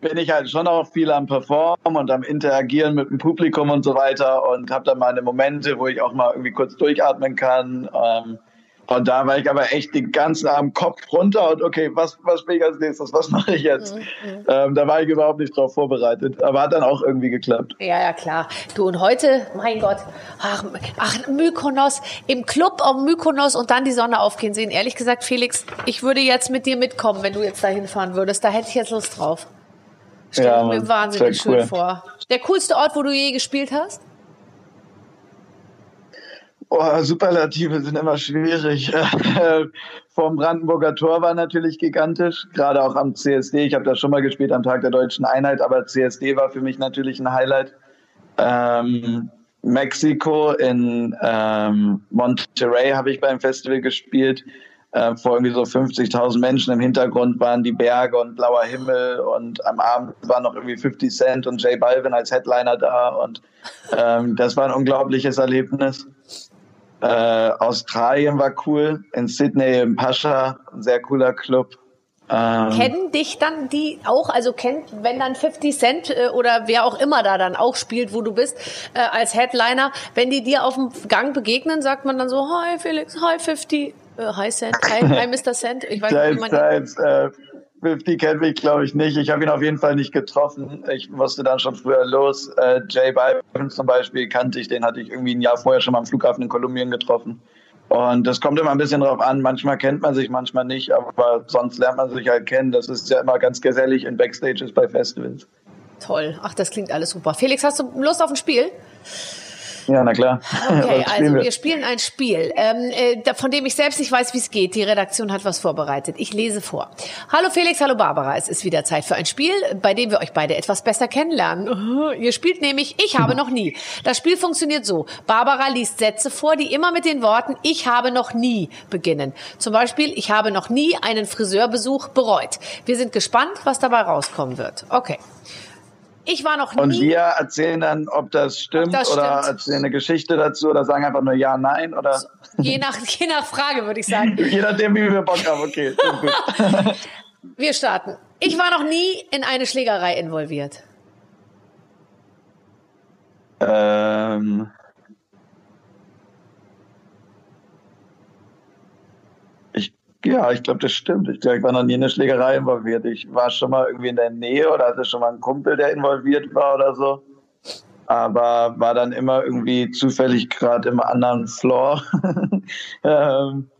bin ich halt schon auch viel am Performen und am Interagieren mit dem Publikum und so weiter und habe dann meine Momente, wo ich auch mal irgendwie kurz durchatmen kann. Ähm, und da war ich aber echt den ganzen Abend Kopf runter und okay, was, was spiele ich als nächstes? Was mache ich jetzt? Mhm, mhm. Ähm, da war ich überhaupt nicht drauf vorbereitet. Aber hat dann auch irgendwie geklappt. Ja, ja, klar. Du und heute, mein Gott, ach, ach Mykonos, im Club auf Mykonos und dann die Sonne aufgehen sehen. Ehrlich gesagt, Felix, ich würde jetzt mit dir mitkommen, wenn du jetzt dahin fahren würdest. Da hätte ich jetzt Lust drauf. Stell ja, mir wahnsinnig schön cool. vor. Der coolste Ort, wo du je gespielt hast? Oh, Superlative sind immer schwierig. Vom Brandenburger Tor war natürlich gigantisch, gerade auch am CSD. Ich habe da schon mal gespielt am Tag der deutschen Einheit, aber CSD war für mich natürlich ein Highlight. Ähm, Mexiko in ähm, Monterrey habe ich beim Festival gespielt äh, vor irgendwie so 50.000 Menschen. Im Hintergrund waren die Berge und blauer Himmel und am Abend war noch irgendwie 50 Cent und J Balvin als Headliner da und ähm, das war ein unglaubliches Erlebnis. Äh, Australien war cool, in Sydney im Pascha, ein sehr cooler Club. Ähm, Kennen dich dann die auch, also kennt, wenn dann 50 Cent äh, oder wer auch immer da dann auch spielt, wo du bist, äh, als Headliner, wenn die dir auf dem Gang begegnen, sagt man dann so, hi Felix, hi 50, äh, hi Cent, hi, hi Mr. Cent. Ich weiß nicht, wie man Zeit, äh, 50 kennt mich, glaube ich, nicht. Ich habe ihn auf jeden Fall nicht getroffen. Ich musste dann schon früher los. Äh, Jay Balvin zum Beispiel kannte ich, den hatte ich irgendwie ein Jahr vorher schon mal am Flughafen in Kolumbien getroffen. Und das kommt immer ein bisschen drauf an. Manchmal kennt man sich, manchmal nicht, aber sonst lernt man sich halt kennen. Das ist ja immer ganz gesellig in Backstages bei Festivals. Toll. Ach, das klingt alles super. Felix, hast du Lust auf ein Spiel? Ja, na klar. Okay, also wir? spielen ein Spiel, ähm, äh, von dem ich selbst nicht weiß, wie es geht. Die Redaktion hat was vorbereitet. Ich lese vor. Hallo Felix, hallo Barbara. Es ist wieder Zeit für ein Spiel, bei dem wir euch beide etwas besser kennenlernen. Ihr spielt nämlich Ich habe noch nie. Das Spiel funktioniert so. Barbara liest Sätze vor, die immer mit den Worten Ich habe noch nie beginnen. Zum Beispiel, ich habe noch nie einen Friseurbesuch bereut. Wir sind gespannt, was dabei rauskommen wird. Okay. Ich war noch nie. Und wir erzählen dann, ob das stimmt ob das oder stimmt. erzählen eine Geschichte dazu oder sagen einfach nur ja, nein oder. Je nach, je nach Frage, würde ich sagen. je nachdem, wie wir Bock haben, okay. wir starten. Ich war noch nie in eine Schlägerei involviert. Ähm. Ja, ich glaube, das stimmt. Ich, glaub, ich war noch nie in eine Schlägerei involviert. Ich war schon mal irgendwie in der Nähe oder hatte schon mal einen Kumpel, der involviert war oder so. Aber war dann immer irgendwie zufällig gerade im anderen Floor. ähm,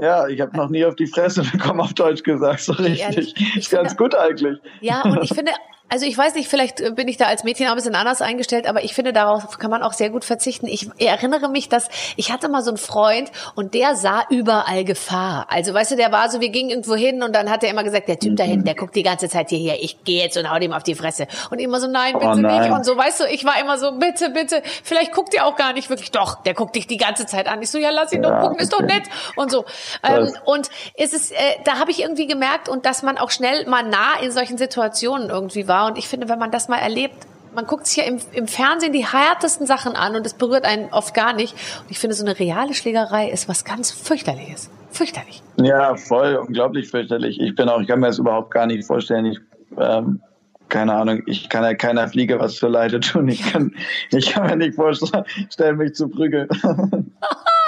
ja, ich habe noch nie auf die Fresse bekommen, auf Deutsch gesagt, so richtig. Ehrlich, ist ganz finde, gut eigentlich. Ja, und ich finde also ich weiß nicht, vielleicht äh, bin ich da als Mädchen auch ein bisschen anders eingestellt, aber ich finde, darauf kann man auch sehr gut verzichten. Ich erinnere mich, dass ich hatte mal so einen Freund und der sah überall Gefahr. Also weißt du, der war so, wir gingen irgendwo hin und dann hat er immer gesagt, der Typ da hinten, der guckt die ganze Zeit hierher, ich gehe jetzt und hau dem auf die Fresse. Und immer so, nein, bitte oh nein. nicht. Und so, weißt du, ich war immer so, bitte, bitte, vielleicht guckt ihr auch gar nicht wirklich. Doch, der guckt dich die ganze Zeit an. Ich so, ja, lass ihn ja, doch gucken, okay. ist doch nett. Und so. Ähm, und es ist, äh, da habe ich irgendwie gemerkt und dass man auch schnell mal nah in solchen Situationen irgendwie war. Und ich finde, wenn man das mal erlebt, man guckt sich ja im, im Fernsehen die härtesten Sachen an und es berührt einen oft gar nicht. Und ich finde, so eine reale Schlägerei ist was ganz fürchterliches. Fürchterlich. Ja, voll, unglaublich fürchterlich. Ich bin auch, ich kann mir das überhaupt gar nicht vorstellen. Ich, ähm, keine Ahnung, ich kann ja keiner Fliege was für Leute tun. Ich kann, ich kann mir nicht vorstellen, mich zu prügeln.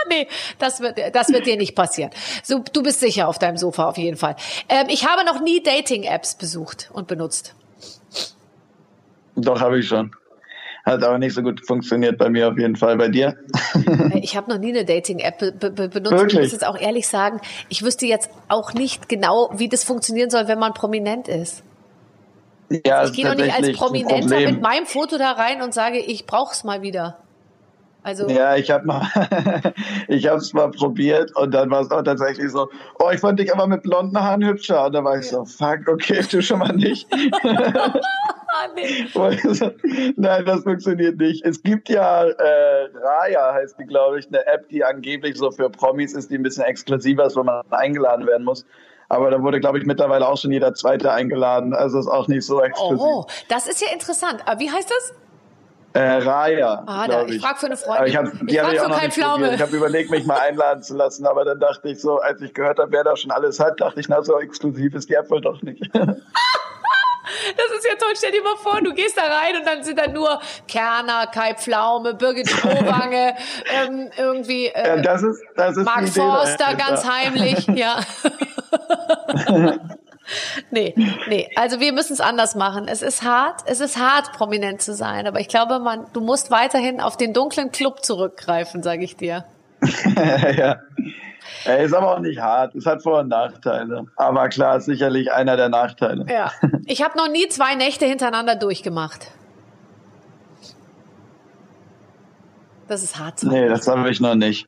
nee, das wird, das wird dir nicht passieren. So, du bist sicher auf deinem Sofa auf jeden Fall. Ähm, ich habe noch nie Dating-Apps besucht und benutzt. Doch, habe ich schon. Hat aber nicht so gut funktioniert bei mir auf jeden Fall. Bei dir? Äh, ich habe noch nie eine Dating-App be be benutzt. Wirklich? Ich muss jetzt auch ehrlich sagen, ich wüsste jetzt auch nicht genau, wie das funktionieren soll, wenn man prominent ist. Ja, ich gehe doch nicht als Prominenter mit meinem Foto da rein und sage, ich brauch's mal wieder. Also ja, ich habe mal, ich habe es mal probiert und dann war es auch tatsächlich so, oh, ich fand dich aber mit blonden Haaren hübscher. Und da war ich so, fuck, okay, du schon mal nicht. Nein, das funktioniert nicht. Es gibt ja äh, Raya, heißt die, glaube ich, eine App, die angeblich so für Promis ist, die ein bisschen exklusiver ist, wo man eingeladen werden muss. Aber da wurde, glaube ich, mittlerweile auch schon jeder Zweite eingeladen. Also ist auch nicht so exklusiv. Oh, das ist ja interessant. Aber wie heißt das? Äh, Raya. Ah, ich, ich frage für eine Freundin. ich, hab, ich frage für keinen Pflaume. Ich habe überlegt, mich mal einladen zu lassen, aber dann dachte ich so, als ich gehört habe, wer da schon alles hat, dachte ich, na, so exklusiv ist die App wohl doch nicht. Das ist ja toll. Stell dir mal vor, du gehst da rein und dann sind da nur Kerner, Kai Pflaume, Birgit Strohwange, ähm, irgendwie äh, ja, das ist, das ist Mark Forster ganz heimlich. Ja. nee, nee. Also wir müssen es anders machen. Es ist hart, es ist hart, prominent zu sein. Aber ich glaube, man, du musst weiterhin auf den dunklen Club zurückgreifen, sage ich dir. ja. Er ist aber auch nicht hart. Es hat Vor- und Nachteile. Aber klar, ist sicherlich einer der Nachteile. Ja. Ich habe noch nie zwei Nächte hintereinander durchgemacht. Das ist hart. Nee, das habe ich noch nicht.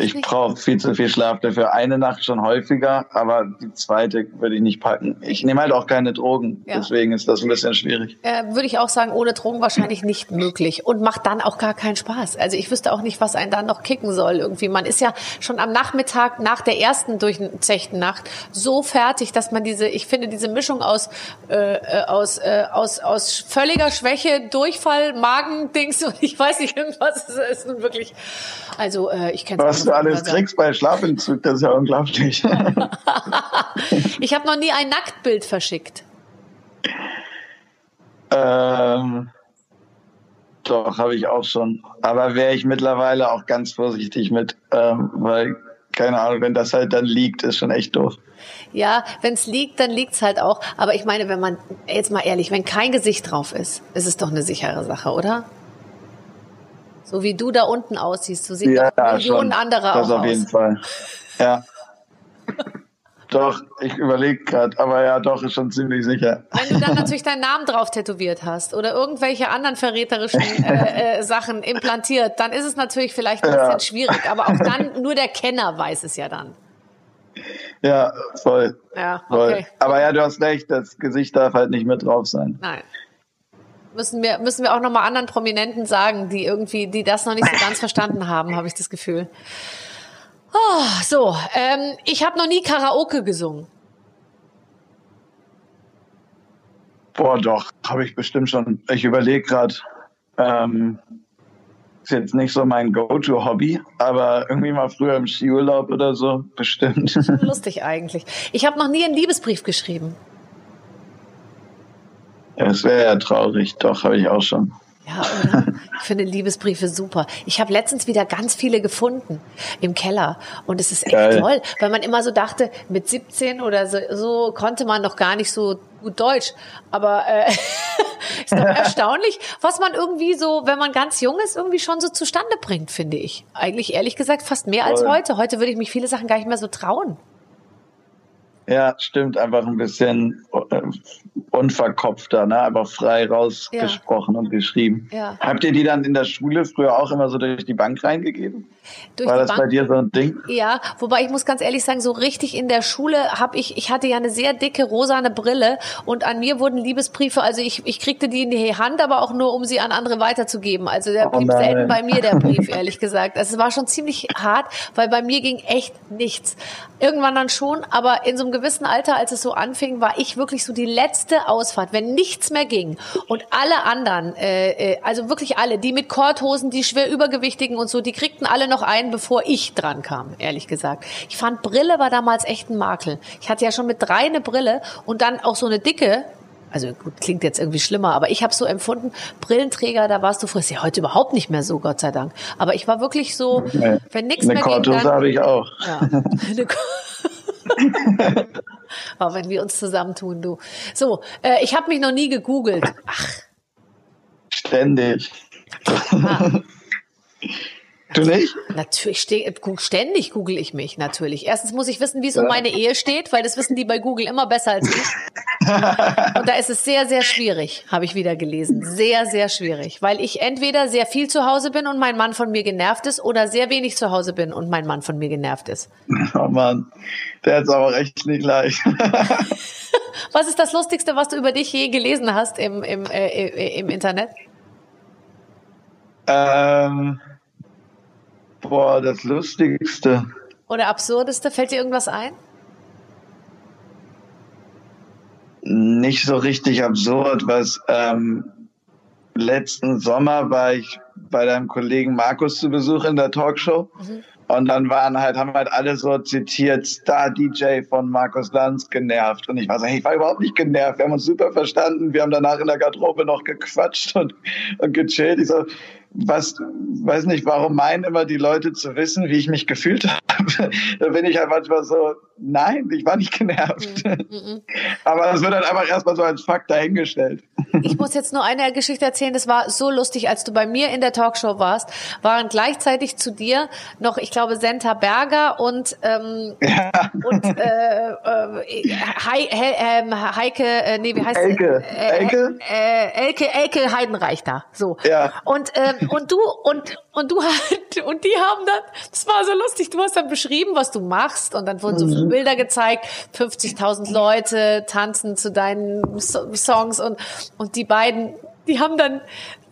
Ich brauche viel zu viel Schlaf dafür. Eine Nacht schon häufiger, aber die zweite würde ich nicht packen. Ich nehme halt auch keine Drogen, ja. deswegen ist das ein bisschen schwierig. Äh, würde ich auch sagen, ohne Drogen wahrscheinlich nicht möglich und macht dann auch gar keinen Spaß. Also ich wüsste auch nicht, was einen dann noch kicken soll irgendwie. Man ist ja schon am Nachmittag nach der ersten durchzechten Nacht so fertig, dass man diese, ich finde diese Mischung aus äh, äh aus äh, aus aus völliger Schwäche, Durchfall, Magendings und ich weiß nicht irgendwas ist ist nun wirklich, also äh, ich kenne Was du alles kriegst bei Schlafentzug, das ist ja unglaublich. ich habe noch nie ein Nacktbild verschickt. Ähm, doch, habe ich auch schon. Aber wäre ich mittlerweile auch ganz vorsichtig mit, ähm, weil, keine Ahnung, wenn das halt dann liegt, ist schon echt doof. Ja, wenn es liegt, dann liegt's halt auch. Aber ich meine, wenn man, jetzt mal ehrlich, wenn kein Gesicht drauf ist, ist es doch eine sichere Sache, oder? So wie du da unten aussiehst, so sieht ja, doch Millionen schon. andere das auch aus. Das auf jeden Fall. Ja. Doch, ich überlege gerade, aber ja, doch, ist schon ziemlich sicher. Wenn du dann natürlich deinen Namen drauf tätowiert hast oder irgendwelche anderen verräterischen äh, äh, Sachen implantiert, dann ist es natürlich vielleicht ein bisschen ja. schwierig. Aber auch dann, nur der Kenner weiß es ja dann. Ja, voll. Ja, okay. Voll. Aber ja, du hast recht, das Gesicht darf halt nicht mit drauf sein. Nein. Müssen wir, müssen wir auch nochmal anderen Prominenten sagen, die irgendwie, die das noch nicht so ganz verstanden haben, habe ich das Gefühl. Oh, so, ähm, ich habe noch nie Karaoke gesungen. Boah, doch, habe ich bestimmt schon. Ich überlege gerade, ähm, ist jetzt nicht so mein Go-To-Hobby, aber irgendwie mal früher im Skiurlaub oder so, bestimmt. Lustig eigentlich. Ich habe noch nie einen Liebesbrief geschrieben. Ja, das wäre ja traurig, doch, habe ich auch schon. Ja, oder? Ich finde Liebesbriefe super. Ich habe letztens wieder ganz viele gefunden im Keller und es ist echt Geil. toll, weil man immer so dachte, mit 17 oder so, so konnte man noch gar nicht so gut Deutsch. Aber äh, ist doch erstaunlich, was man irgendwie so, wenn man ganz jung ist, irgendwie schon so zustande bringt, finde ich. Eigentlich ehrlich gesagt fast mehr als heute. Heute würde ich mich viele Sachen gar nicht mehr so trauen. Ja, stimmt, einfach ein bisschen äh, unverkopfter, ne? aber frei rausgesprochen ja. und geschrieben. Ja. Habt ihr die dann in der Schule früher auch immer so durch die Bank reingegeben? Durch War das Bank? bei dir so ein Ding? Ja, wobei ich muss ganz ehrlich sagen, so richtig in der Schule habe ich, ich hatte ja eine sehr dicke rosane Brille und an mir wurden Liebesbriefe, also ich, ich kriegte die in die Hand, aber auch nur, um sie an andere weiterzugeben. Also der blieb oh selten bei mir, der Brief, ehrlich gesagt. Also es war schon ziemlich hart, weil bei mir ging echt nichts. Irgendwann dann schon, aber in so einem gewissen Alter, als es so anfing, war ich wirklich so die letzte Ausfahrt, wenn nichts mehr ging. Und alle anderen, äh, äh, also wirklich alle, die mit Korthosen, die schwer übergewichtigen und so, die kriegten alle noch einen, bevor ich dran kam, ehrlich gesagt. Ich fand, Brille war damals echt ein Makel. Ich hatte ja schon mit drei eine Brille und dann auch so eine dicke, also gut, klingt jetzt irgendwie schlimmer, aber ich habe so empfunden, Brillenträger, da warst du früher, ist ja heute überhaupt nicht mehr so, Gott sei Dank. Aber ich war wirklich so, wenn nichts mehr ging, dann... habe ich auch. Ja, Aber wenn wir uns zusammentun, du. So, äh, ich habe mich noch nie gegoogelt. Ach. Ständig. Ah. Du nicht? Natürlich, ständig google ich mich, natürlich. Erstens muss ich wissen, wie es ja. um meine Ehe steht, weil das wissen die bei Google immer besser als ich. Und da ist es sehr, sehr schwierig, habe ich wieder gelesen. Sehr, sehr schwierig. Weil ich entweder sehr viel zu Hause bin und mein Mann von mir genervt ist oder sehr wenig zu Hause bin und mein Mann von mir genervt ist. Oh Mann, der ist aber echt nicht leicht. was ist das Lustigste, was du über dich je gelesen hast im, im, äh, im Internet? Ähm Boah, das Lustigste. Oder Absurdeste? Fällt dir irgendwas ein? Nicht so richtig absurd, was ähm, letzten Sommer war ich bei deinem Kollegen Markus zu Besuch in der Talkshow. Mhm. Und dann waren halt, haben halt alle so zitiert, Star DJ von Markus Lanz genervt. Und ich war so, hey, ich war überhaupt nicht genervt. Wir haben uns super verstanden. Wir haben danach in der Garderobe noch gequatscht und, und gechillt. Ich so, was, weiß nicht, warum meinen immer die Leute zu wissen, wie ich mich gefühlt habe. da bin ich halt manchmal so, nein, ich war nicht genervt. Mm -mm. Aber es wird dann einfach erstmal so als Fakt dahingestellt. ich muss jetzt nur eine Geschichte erzählen, das war so lustig, als du bei mir in der Talkshow warst, waren gleichzeitig zu dir noch, ich glaube, Senta Berger und, ähm, ja. und äh, äh, He He ähm, Heike, äh, nee, wie heißt Elke. Äh, Elke? Äh, Elke, Elke Heidenreich da. So. Ja. Und ähm, und du und und du halt und die haben dann, das war so lustig. Du hast dann beschrieben, was du machst und dann wurden so mhm. Bilder gezeigt. 50.000 Leute tanzen zu deinen so Songs und und die beiden, die haben dann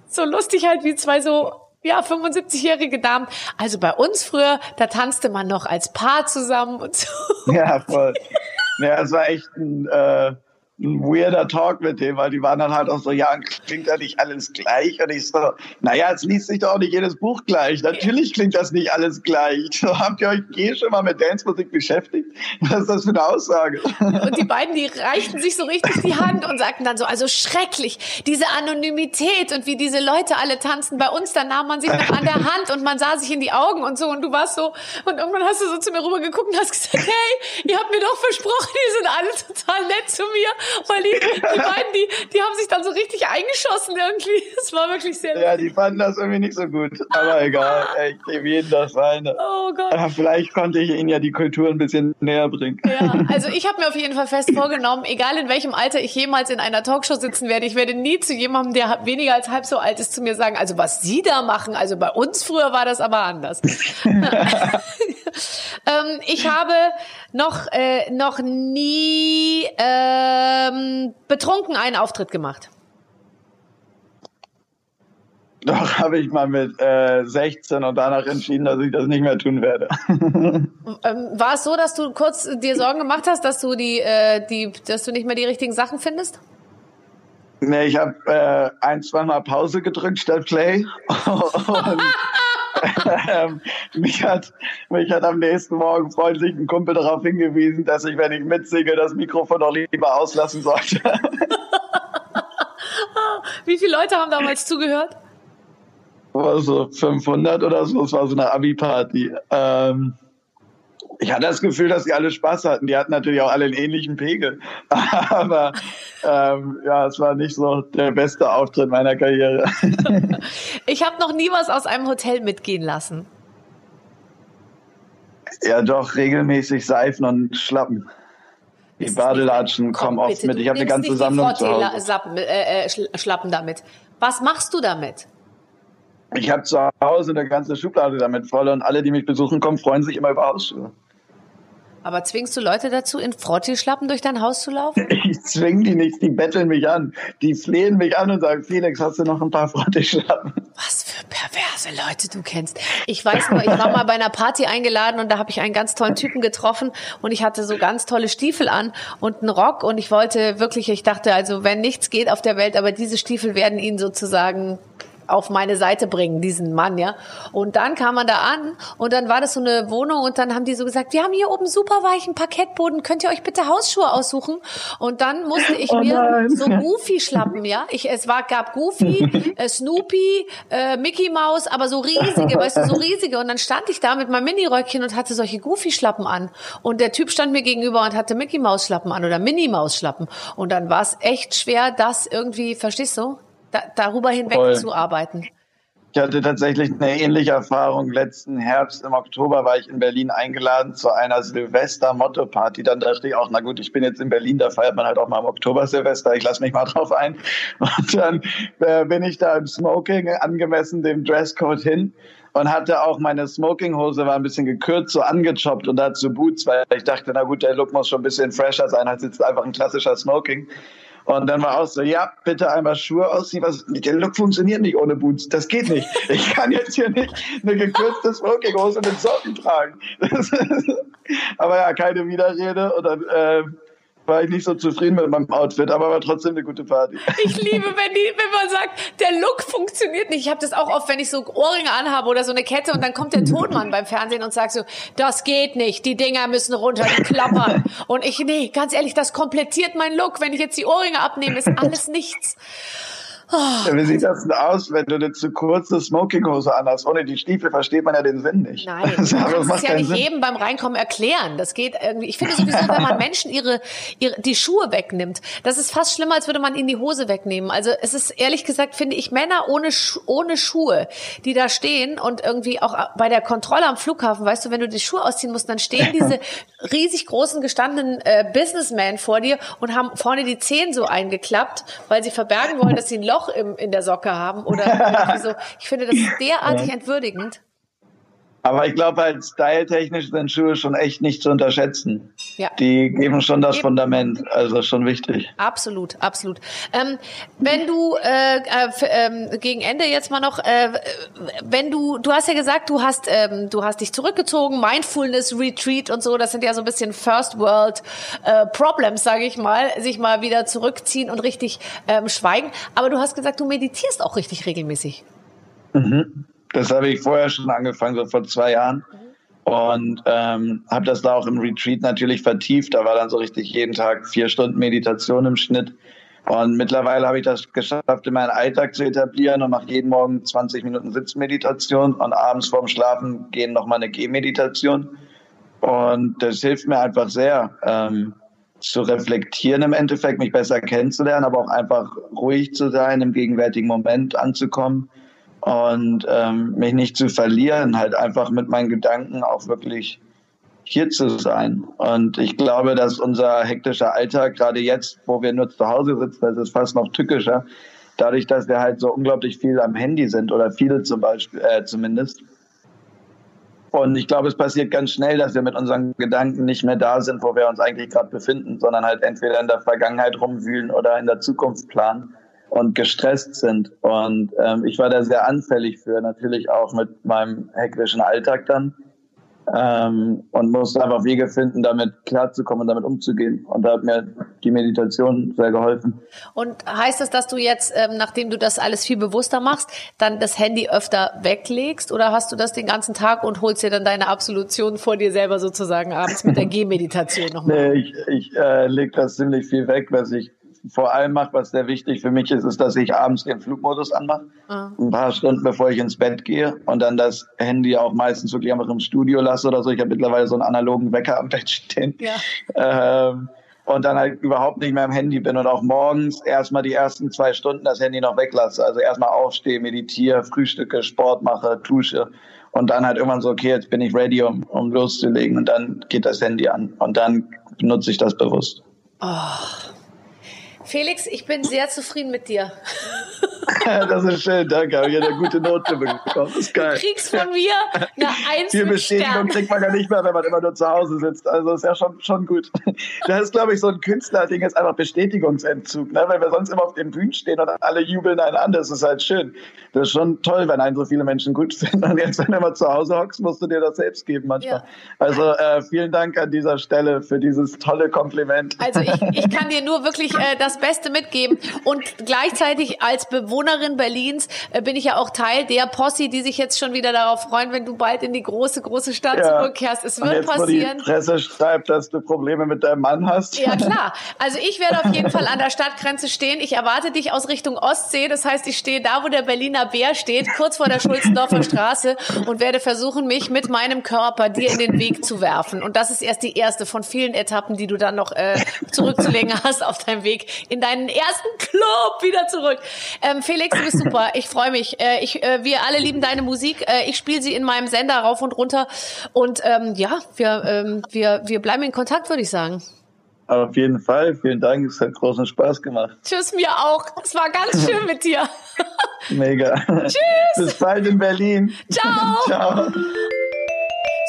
so lustig halt wie zwei so ja, 75-jährige Damen. Also bei uns früher, da tanzte man noch als Paar zusammen und so. Ja, voll. Ja, es war echt ein, äh, ein weirder Talk mit dem, weil die waren dann halt auch so, ja, klingt ja nicht alles gleich. Und ich so, naja, es liest sich doch auch nicht jedes Buch gleich. Natürlich klingt das nicht alles gleich. So, habt ihr euch je schon mal mit Dance-Musik beschäftigt? Was ist das für eine Aussage? Und die beiden, die reichten sich so richtig die Hand und sagten dann so, also schrecklich, diese Anonymität und wie diese Leute alle tanzen. Bei uns, da nahm man sich noch an der Hand und man sah sich in die Augen und so und du warst so, und irgendwann hast du so zu mir rübergeguckt und hast gesagt, hey, ihr habt mir doch versprochen, die sind alle total nett zu mir. Weil die, die beiden, die, die haben sich dann so richtig eingeschossen irgendwie. Es war wirklich sehr Ja, die fanden das irgendwie nicht so gut. Aber egal, ich gebe jedem das seine. Oh Gott. Aber vielleicht konnte ich ihnen ja die Kultur ein bisschen näher bringen. Ja, also ich habe mir auf jeden Fall fest vorgenommen, egal in welchem Alter ich jemals in einer Talkshow sitzen werde, ich werde nie zu jemandem, der weniger als halb so alt ist, zu mir sagen, also was Sie da machen, also bei uns früher war das aber anders. Ähm, ich habe noch, äh, noch nie ähm, betrunken einen Auftritt gemacht. Doch, habe ich mal mit äh, 16 und danach entschieden, dass ich das nicht mehr tun werde. ähm, war es so, dass du kurz dir Sorgen gemacht hast, dass du die, äh, die, dass du nicht mehr die richtigen Sachen findest? Nee, ich habe äh, ein, zweimal Pause gedrückt statt Play. und, mich, hat, mich hat am nächsten Morgen freundlich ein Kumpel darauf hingewiesen, dass ich, wenn ich mitsinge, das Mikrofon doch lieber auslassen sollte. Wie viele Leute haben damals zugehört? War so 500 oder so. Es war so eine Abi-Party. Ähm, ich hatte das Gefühl, dass die alle Spaß hatten. Die hatten natürlich auch alle einen ähnlichen Pegel. Aber ähm, ja, es war nicht so der beste Auftritt meiner Karriere. ich habe noch nie was aus einem Hotel mitgehen lassen. Ja, doch, regelmäßig Seifen und Schlappen. Die Badelatschen kommen oft mit. Ich habe eine ganze Sammlung zu Hause. Sappen, äh, äh, Schlappen damit. Was machst du damit? Ich habe zu Hause eine ganze Schublade damit voll und alle, die mich besuchen kommen, freuen sich immer über Hausschuhe. Aber zwingst du Leute dazu, in Frottischlappen durch dein Haus zu laufen? Ich zwing die nicht, die betteln mich an. Die flehen mich an und sagen, Felix, hast du noch ein paar Frottischlappen? Was für perverse Leute du kennst. Ich weiß nur, ich war mal bei einer Party eingeladen und da habe ich einen ganz tollen Typen getroffen und ich hatte so ganz tolle Stiefel an und einen Rock und ich wollte wirklich, ich dachte also, wenn nichts geht auf der Welt, aber diese Stiefel werden ihn sozusagen auf meine Seite bringen, diesen Mann, ja. Und dann kam man da an und dann war das so eine Wohnung und dann haben die so gesagt, wir haben hier oben super weichen Parkettboden, könnt ihr euch bitte Hausschuhe aussuchen? Und dann musste ich oh mir so Goofy schlappen, ja. Ich, es war, gab Goofy, äh, Snoopy, äh, Mickey Mouse, aber so riesige, weißt du, so riesige. Und dann stand ich da mit meinem Miniröckchen und hatte solche Goofy-Schlappen an. Und der Typ stand mir gegenüber und hatte Mickey Maus Schlappen an oder Minnie Maus Schlappen. Und dann war es echt schwer, das irgendwie, verstehst du? Da, darüber hinweg Voll. zu arbeiten. Ich hatte tatsächlich eine ähnliche Erfahrung. Letzten Herbst im Oktober war ich in Berlin eingeladen zu einer Silvester-Motto-Party. Dann dachte ich auch, na gut, ich bin jetzt in Berlin, da feiert man halt auch mal im Oktober Silvester. Ich lasse mich mal drauf ein. Und dann äh, bin ich da im Smoking angemessen dem Dresscode hin und hatte auch meine Smokinghose war ein bisschen gekürzt, so angechoppt und dazu Boots, weil ich dachte, na gut, der Look muss schon ein bisschen fresher sein als jetzt einfach ein klassischer Smoking. Und dann war auch so, ja, bitte einmal Schuhe ausziehen. Was, der Look funktioniert nicht ohne Boots. Das geht nicht. Ich kann jetzt hier nicht eine gekürzte Smokinghose mit Socken tragen. aber ja, keine Widerrede. Und dann äh, war ich nicht so zufrieden mit meinem Outfit, aber war trotzdem eine gute Party. Ich liebe, wenn, die, wenn man sagt, der Look funktioniert nicht. Ich habe das auch oft, wenn ich so Ohrringe anhabe oder so eine Kette und dann kommt der Tonmann beim Fernsehen und sagt so, das geht nicht, die Dinger müssen runter, die klappern. Und ich, nee, ganz ehrlich, das komplettiert meinen Look. Wenn ich jetzt die Ohrringe abnehme, ist alles nichts. Oh. Wie sieht das denn aus, wenn du eine zu kurze Smokinghose anhast? Ohne die Stiefel versteht man ja den Sinn nicht. Nein, du kannst es ja nicht Sinn. jedem beim Reinkommen erklären. Das geht irgendwie. Ich finde sowieso, wenn man Menschen ihre, ihre, die Schuhe wegnimmt, das ist fast schlimmer, als würde man ihnen die Hose wegnehmen. Also es ist ehrlich gesagt, finde ich, Männer ohne, ohne Schuhe, die da stehen und irgendwie auch bei der Kontrolle am Flughafen, weißt du, wenn du die Schuhe ausziehen musst, dann stehen diese riesig großen gestandenen äh, Businessmen vor dir und haben vorne die Zehen so eingeklappt, weil sie verbergen wollen, dass sie ein Loch Loch im, in der Socke haben oder so. Ich finde das derartig entwürdigend. Aber ich glaube, halt styletechnisch sind Schuhe schon echt nicht zu unterschätzen. Ja. Die geben schon das Eben. Fundament, also schon wichtig. Absolut, absolut. Ähm, wenn du äh, äh, gegen Ende jetzt mal noch, äh, wenn du, du hast ja gesagt, du hast, ähm, du hast dich zurückgezogen, Mindfulness Retreat und so, das sind ja so ein bisschen First World äh, Problems, sage ich mal, sich mal wieder zurückziehen und richtig ähm, schweigen. Aber du hast gesagt, du meditierst auch richtig regelmäßig. Mhm. Das habe ich vorher schon angefangen, so vor zwei Jahren. Und ähm, habe das da auch im Retreat natürlich vertieft. Da war dann so richtig jeden Tag vier Stunden Meditation im Schnitt. Und mittlerweile habe ich das geschafft, in meinen Alltag zu etablieren und mache jeden Morgen 20 Minuten Sitzmeditation und abends vorm Schlafen gehen nochmal eine Gehmeditation. Und das hilft mir einfach sehr, ähm, zu reflektieren im Endeffekt, mich besser kennenzulernen, aber auch einfach ruhig zu sein, im gegenwärtigen Moment anzukommen und ähm, mich nicht zu verlieren, halt einfach mit meinen Gedanken auch wirklich hier zu sein. Und ich glaube, dass unser hektischer Alltag, gerade jetzt, wo wir nur zu Hause sitzen, das ist fast noch tückischer, dadurch, dass wir halt so unglaublich viel am Handy sind oder viele zum Beispiel äh, zumindest. Und ich glaube, es passiert ganz schnell, dass wir mit unseren Gedanken nicht mehr da sind, wo wir uns eigentlich gerade befinden, sondern halt entweder in der Vergangenheit rumwühlen oder in der Zukunft planen und gestresst sind. Und ähm, ich war da sehr anfällig für, natürlich auch mit meinem hektischen Alltag dann. Ähm, und musste einfach Wege finden, damit klarzukommen und damit umzugehen. Und da hat mir die Meditation sehr geholfen. Und heißt das, dass du jetzt, ähm, nachdem du das alles viel bewusster machst, dann das Handy öfter weglegst? Oder hast du das den ganzen Tag und holst dir dann deine Absolution vor dir selber sozusagen abends mit der Gehmeditation nochmal? nee, ich, ich äh, lege das ziemlich viel weg, was ich vor allem mache, was sehr wichtig für mich ist, ist, dass ich abends den Flugmodus anmache. Ah. Ein paar Stunden bevor ich ins Bett gehe und dann das Handy auch meistens wirklich einfach im Studio lasse oder so. Ich habe mittlerweile so einen analogen Wecker am Bett stehen. Ja. Ähm, und dann halt überhaupt nicht mehr am Handy bin und auch morgens erstmal die ersten zwei Stunden das Handy noch weglasse. Also erstmal aufstehe, meditiere, frühstücke, Sport mache, dusche und dann halt irgendwann so, okay, jetzt bin ich ready, um, um loszulegen und dann geht das Handy an und dann benutze ich das bewusst. Oh, Felix, ich bin sehr zufrieden mit dir. das ist schön, danke. Habe ich eine gute Note bekommen. Das ist geil. Du kriegst von mir eine Eins Viel Bestätigung Stern. kriegt man ja nicht mehr, wenn man immer nur zu Hause sitzt. Also ist ja schon, schon gut. Das ist, glaube ich, so ein Künstlerding, ist einfach Bestätigungsentzug. Ne? Weil wir sonst immer auf den Bühnen stehen und alle jubeln einen an. Das ist halt schön. Das ist schon toll, wenn einen so viele Menschen gut finden. Und jetzt, wenn du mal zu Hause hockst, musst du dir das selbst geben manchmal. Ja. Also äh, vielen Dank an dieser Stelle für dieses tolle Kompliment. Also ich, ich kann dir nur wirklich äh, das Beste mitgeben. Und gleichzeitig als Bewohnerin Berlins äh, bin ich ja auch Teil der Posse, die sich jetzt schon wieder darauf freuen, wenn du bald in die große, große Stadt ja. zurückkehrst. Es wird jetzt, passieren. Wo die Presse schreibt, dass du Probleme mit deinem Mann hast. Ja, klar. Also ich werde auf jeden Fall an der Stadtgrenze stehen. Ich erwarte dich aus Richtung Ostsee. Das heißt, ich stehe da, wo der Berliner Bär steht, kurz vor der Schulzendorfer Straße und werde versuchen, mich mit meinem Körper dir in den Weg zu werfen. Und das ist erst die erste von vielen Etappen, die du dann noch äh, zurückzulegen hast auf deinem Weg in deinen ersten Club wieder zurück. Ähm, Felix, du bist super. Ich freue mich. Äh, ich, äh, wir alle lieben deine Musik. Äh, ich spiele sie in meinem Sender rauf und runter. Und ähm, ja, wir, ähm, wir, wir bleiben in Kontakt, würde ich sagen. Auf jeden Fall. Vielen Dank. Es hat großen Spaß gemacht. Tschüss, mir auch. Es war ganz schön mit dir. Mega. Tschüss. Bis bald in Berlin. Ciao. Ciao.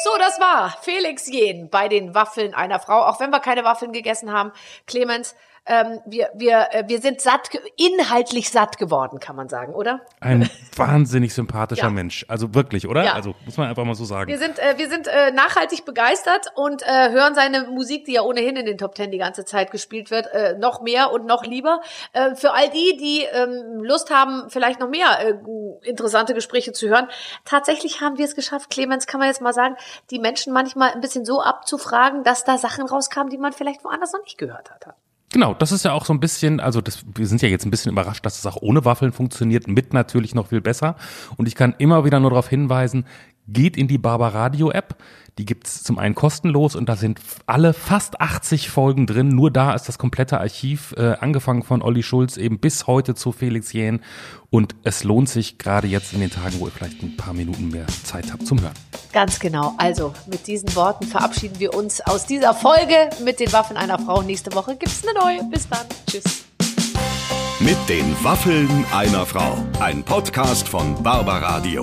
So, das war Felix Jen bei den Waffeln einer Frau. Auch wenn wir keine Waffeln gegessen haben. Clemens, ähm, wir, wir, äh, wir sind satt, inhaltlich satt geworden, kann man sagen, oder? Ein wahnsinnig sympathischer ja. Mensch. Also wirklich, oder? Ja. Also muss man einfach mal so sagen. Wir sind, äh, wir sind äh, nachhaltig begeistert und äh, hören seine Musik, die ja ohnehin in den Top Ten die ganze Zeit gespielt wird, äh, noch mehr und noch lieber. Äh, für all die, die ähm, Lust haben, vielleicht noch mehr äh, interessante Gespräche zu hören, tatsächlich haben wir es geschafft, Clemens, kann man jetzt mal sagen, die Menschen manchmal ein bisschen so abzufragen, dass da Sachen rauskamen, die man vielleicht woanders noch nicht gehört hat. Genau, das ist ja auch so ein bisschen, also das, wir sind ja jetzt ein bisschen überrascht, dass es auch ohne Waffeln funktioniert, mit natürlich noch viel besser. Und ich kann immer wieder nur darauf hinweisen, geht in die Barber Radio App. Die gibt's zum einen kostenlos und da sind alle fast 80 Folgen drin. Nur da ist das komplette Archiv, äh, angefangen von Olli Schulz eben bis heute zu Felix Jähn. Und es lohnt sich gerade jetzt in den Tagen, wo ihr vielleicht ein paar Minuten mehr Zeit habt zum Hören. Ganz genau. Also mit diesen Worten verabschieden wir uns aus dieser Folge mit den Waffen einer Frau. Nächste Woche gibt's eine neue. Bis dann. Tschüss. Mit den Waffeln einer Frau. Ein Podcast von Barbaradio.